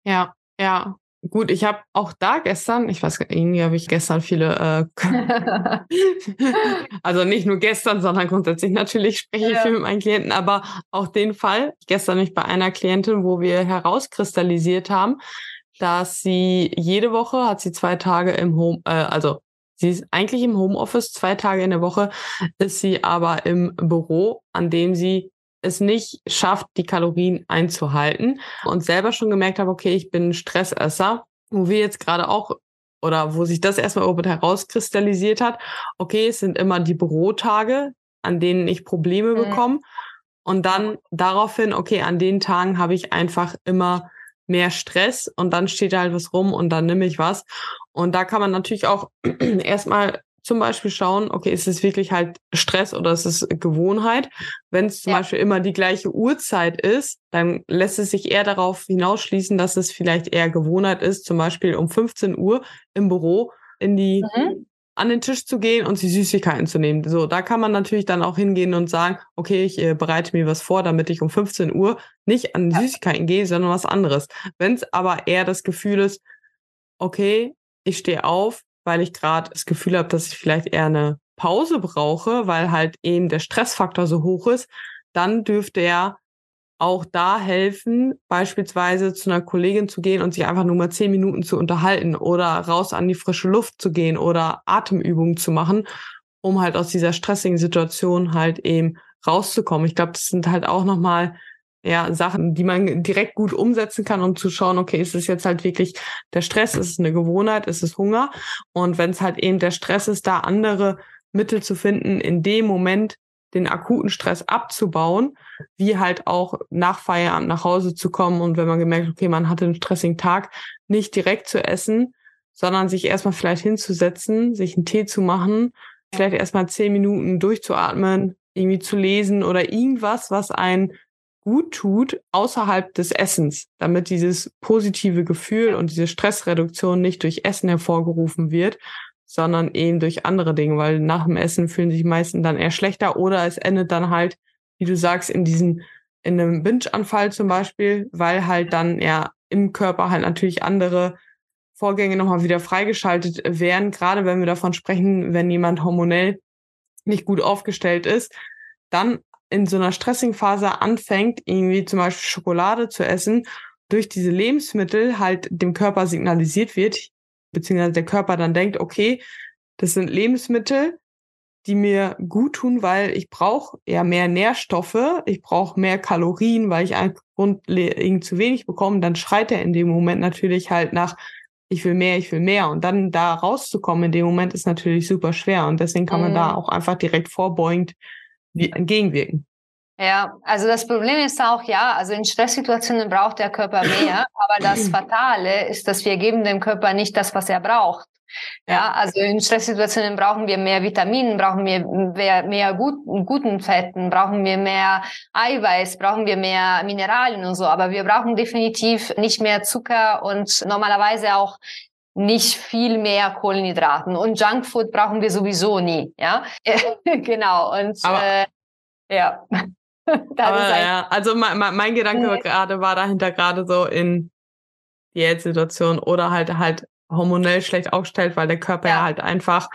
Ja, ja. Gut, ich habe auch da gestern, ich weiß irgendwie habe ich gestern viele, äh, also nicht nur gestern, sondern grundsätzlich natürlich spreche ich ja. viel mit meinen Klienten, aber auch den Fall, gestern nicht bei einer Klientin, wo wir herauskristallisiert haben, dass sie jede Woche hat sie zwei Tage im Home, äh, also sie ist eigentlich im Homeoffice, zwei Tage in der Woche ist sie aber im Büro, an dem sie es nicht schafft, die Kalorien einzuhalten und selber schon gemerkt habe, okay, ich bin Stressesser, wo wir jetzt gerade auch oder wo sich das erstmal überhaupt herauskristallisiert hat, okay, es sind immer die Bürotage, an denen ich Probleme mhm. bekomme und dann daraufhin, okay, an den Tagen habe ich einfach immer mehr Stress und dann steht da halt was rum und dann nehme ich was. Und da kann man natürlich auch erstmal zum Beispiel schauen, okay, ist es wirklich halt Stress oder ist es Gewohnheit? Wenn es zum ja. Beispiel immer die gleiche Uhrzeit ist, dann lässt es sich eher darauf hinausschließen, dass es vielleicht eher Gewohnheit ist, zum Beispiel um 15 Uhr im Büro in die mhm an den Tisch zu gehen und sich Süßigkeiten zu nehmen. So, da kann man natürlich dann auch hingehen und sagen, okay, ich äh, bereite mir was vor, damit ich um 15 Uhr nicht an die Süßigkeiten gehe, sondern was anderes. Wenn es aber eher das Gefühl ist, okay, ich stehe auf, weil ich gerade das Gefühl habe, dass ich vielleicht eher eine Pause brauche, weil halt eben der Stressfaktor so hoch ist, dann dürfte er auch da helfen, beispielsweise zu einer Kollegin zu gehen und sich einfach nur mal zehn Minuten zu unterhalten oder raus an die frische Luft zu gehen oder Atemübungen zu machen, um halt aus dieser stressigen Situation halt eben rauszukommen. Ich glaube, das sind halt auch nochmal ja, Sachen, die man direkt gut umsetzen kann, um zu schauen, okay, ist es jetzt halt wirklich der Stress, ist es eine Gewohnheit, ist es Hunger? Und wenn es halt eben der Stress ist, da andere Mittel zu finden, in dem Moment den akuten Stress abzubauen, wie halt auch nach Feierabend nach Hause zu kommen und wenn man gemerkt, okay, man hatte einen stressigen Tag, nicht direkt zu essen, sondern sich erstmal vielleicht hinzusetzen, sich einen Tee zu machen, vielleicht erstmal zehn Minuten durchzuatmen, irgendwie zu lesen oder irgendwas, was einen gut tut außerhalb des Essens, damit dieses positive Gefühl und diese Stressreduktion nicht durch Essen hervorgerufen wird, sondern eben durch andere Dinge, weil nach dem Essen fühlen sich meisten dann eher schlechter oder es endet dann halt, wie du sagst, in diesen, in einem Binge-Anfall zum Beispiel, weil halt dann ja im Körper halt natürlich andere Vorgänge nochmal wieder freigeschaltet werden, gerade wenn wir davon sprechen, wenn jemand hormonell nicht gut aufgestellt ist, dann in so einer stressigen Phase anfängt, irgendwie zum Beispiel Schokolade zu essen, durch diese Lebensmittel halt dem Körper signalisiert wird, beziehungsweise der Körper dann denkt, okay, das sind Lebensmittel, die mir gut tun, weil ich brauche ja mehr Nährstoffe, ich brauche mehr Kalorien, weil ich einfach grundlegend zu wenig bekomme, dann schreit er in dem Moment natürlich halt nach, ich will mehr, ich will mehr. Und dann da rauszukommen in dem Moment ist natürlich super schwer. Und deswegen kann man mhm. da auch einfach direkt vorbeugend entgegenwirken. Ja, also das Problem ist auch, ja, also in Stresssituationen braucht der Körper mehr, aber das Fatale ist, dass wir geben dem Körper nicht das, was er braucht. Ja, also in Stresssituationen brauchen wir mehr Vitaminen, brauchen wir mehr, mehr gut, guten Fetten, brauchen wir mehr Eiweiß, brauchen wir mehr Mineralien und so. Aber wir brauchen definitiv nicht mehr Zucker und normalerweise auch nicht viel mehr Kohlenhydraten. Und Junkfood brauchen wir sowieso nie. Ja, genau. Und Aber äh, ja. Aber, ja, also mein, mein Gedanke mhm. gerade war dahinter gerade so in Diätsituation oder halt halt hormonell schlecht aufgestellt, weil der Körper ja, ja halt einfach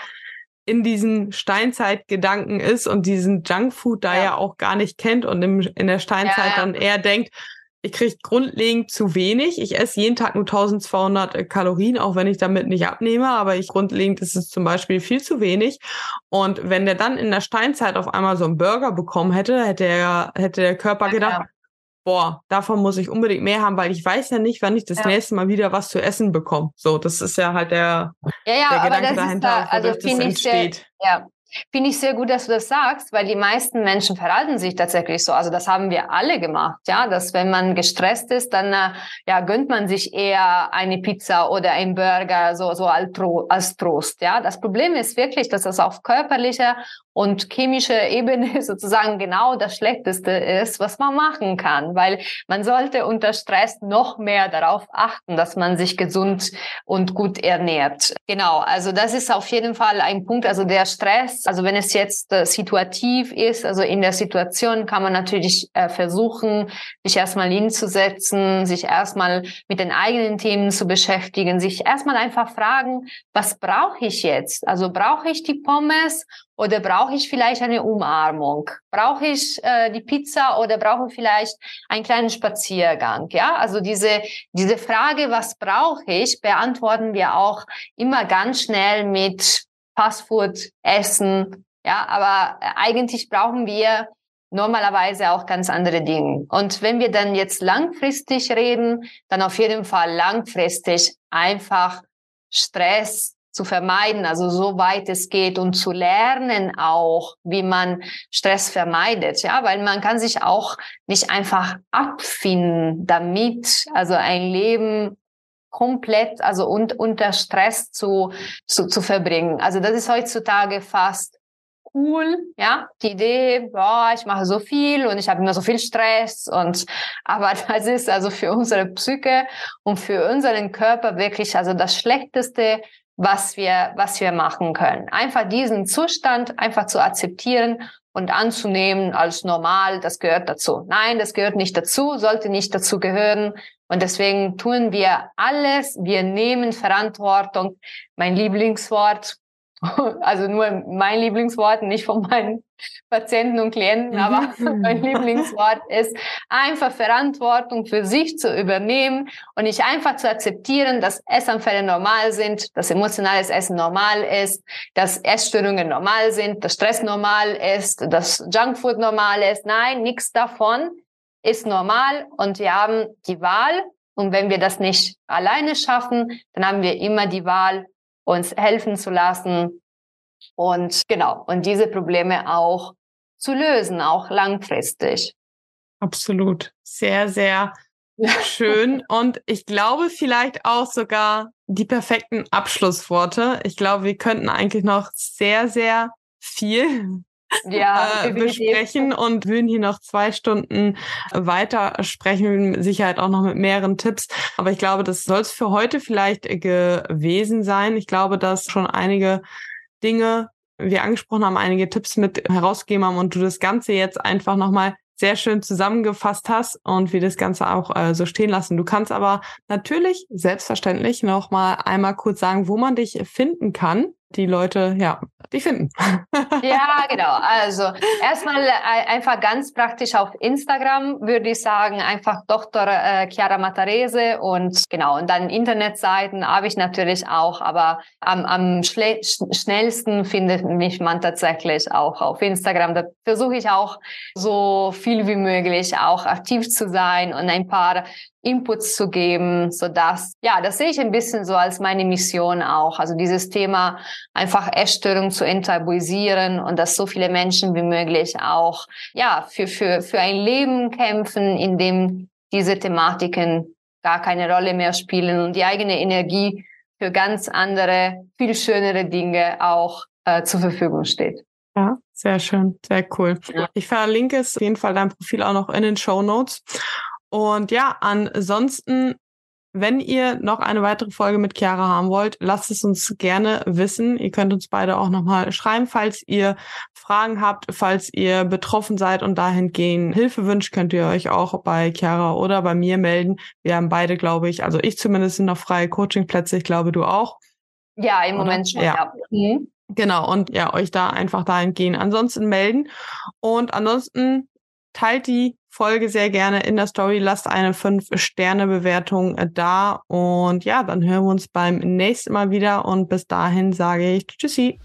in diesen Steinzeitgedanken ist und diesen Junkfood da ja. ja auch gar nicht kennt und im, in der Steinzeit ja, dann eher denkt, ich kriege grundlegend zu wenig. Ich esse jeden Tag nur 1200 äh, Kalorien, auch wenn ich damit nicht abnehme, aber ich grundlegend ist es zum Beispiel viel zu wenig. Und wenn der dann in der Steinzeit auf einmal so einen Burger bekommen hätte, hätte er, hätte der Körper gedacht, ja. boah, davon muss ich unbedingt mehr haben, weil ich weiß ja nicht, wann ich das ja. nächste Mal wieder was zu essen bekomme. So, das ist ja halt der, ja, ja, der Gedanke dahinter, da, also das entsteht. Sehr, ja, Finde ich sehr gut, dass du das sagst, weil die meisten Menschen verhalten sich tatsächlich so. Also das haben wir alle gemacht, ja, dass wenn man gestresst ist, dann äh, ja gönnt man sich eher eine Pizza oder ein Burger so so als Trost, ja. Das Problem ist wirklich, dass das auf körperlicher und chemischer Ebene sozusagen genau das Schlechteste ist, was man machen kann, weil man sollte unter Stress noch mehr darauf achten, dass man sich gesund und gut ernährt. Genau, also das ist auf jeden Fall ein Punkt. Also der Stress also wenn es jetzt äh, situativ ist, also in der Situation kann man natürlich äh, versuchen, sich erstmal hinzusetzen, sich erstmal mit den eigenen Themen zu beschäftigen, sich erstmal einfach fragen, was brauche ich jetzt? Also brauche ich die Pommes oder brauche ich vielleicht eine Umarmung? Brauche ich äh, die Pizza oder brauche ich vielleicht einen kleinen Spaziergang? Ja, also diese, diese Frage, was brauche ich, beantworten wir auch immer ganz schnell mit Fastfood essen. Ja, aber äh, eigentlich brauchen wir normalerweise auch ganz andere Dinge. Und wenn wir dann jetzt langfristig reden, dann auf jeden Fall langfristig einfach Stress zu vermeiden, also so weit es geht und zu lernen auch, wie man Stress vermeidet, ja, weil man kann sich auch nicht einfach abfinden damit, also ein Leben komplett, also und, unter Stress zu, zu, zu verbringen. Also das ist heutzutage fast cool, ja, die Idee, boah, ich mache so viel und ich habe immer so viel Stress und aber das ist also für unsere Psyche und für unseren Körper wirklich also das schlechteste, was wir was wir machen können. Einfach diesen Zustand einfach zu akzeptieren und anzunehmen als normal, das gehört dazu. Nein, das gehört nicht dazu, sollte nicht dazu gehören. Und deswegen tun wir alles, wir nehmen Verantwortung. Mein Lieblingswort, also nur mein Lieblingswort, nicht von meinen Patienten und Klienten, aber mein Lieblingswort ist einfach Verantwortung für sich zu übernehmen und nicht einfach zu akzeptieren, dass Essanfälle normal sind, dass emotionales Essen normal ist, dass Essstörungen normal sind, dass Stress normal ist, dass Junkfood normal ist. Nein, nichts davon ist normal und wir haben die Wahl. Und wenn wir das nicht alleine schaffen, dann haben wir immer die Wahl, uns helfen zu lassen und genau, und diese Probleme auch zu lösen, auch langfristig. Absolut. Sehr, sehr schön. Und ich glaube vielleicht auch sogar die perfekten Abschlussworte. Ich glaube, wir könnten eigentlich noch sehr, sehr viel ja, äh, besprechen und würden hier noch zwei Stunden weiter sprechen, mit Sicherheit auch noch mit mehreren Tipps. Aber ich glaube, das soll es für heute vielleicht gewesen sein. Ich glaube, dass schon einige Dinge wir angesprochen haben, einige Tipps mit herausgegeben haben und du das Ganze jetzt einfach nochmal sehr schön zusammengefasst hast und wir das Ganze auch äh, so stehen lassen. Du kannst aber natürlich selbstverständlich noch mal einmal kurz sagen, wo man dich finden kann die Leute, ja, die finden. Ja, genau. Also erstmal äh, einfach ganz praktisch auf Instagram würde ich sagen, einfach Dr. Äh, Chiara Matarese und genau, und dann Internetseiten habe ich natürlich auch, aber am, am schnellsten findet mich man tatsächlich auch auf Instagram. Da versuche ich auch so viel wie möglich auch aktiv zu sein und ein paar Inputs zu geben, so dass ja, das sehe ich ein bisschen so als meine Mission auch. Also dieses Thema einfach Essstörung zu enttabuisieren und dass so viele Menschen wie möglich auch ja für für für ein Leben kämpfen, in dem diese Thematiken gar keine Rolle mehr spielen und die eigene Energie für ganz andere, viel schönere Dinge auch äh, zur Verfügung steht. Ja, sehr schön, sehr cool. Ich verlinke es auf jeden Fall dein Profil auch noch in den Show Notes. Und ja, ansonsten, wenn ihr noch eine weitere Folge mit Chiara haben wollt, lasst es uns gerne wissen. Ihr könnt uns beide auch nochmal schreiben, falls ihr Fragen habt, falls ihr betroffen seid und dahingehend Hilfe wünscht, könnt ihr euch auch bei Chiara oder bei mir melden. Wir haben beide, glaube ich, also ich zumindest sind noch freie Coachingplätze, ich glaube du auch. Ja, im oder? Moment schon, ja. ja. Mhm. Genau, und ja, euch da einfach dahingehend ansonsten melden. Und ansonsten teilt die Folge sehr gerne in der Story, lasst eine 5-Sterne-Bewertung äh, da. Und ja, dann hören wir uns beim nächsten Mal wieder. Und bis dahin sage ich Tschüssi.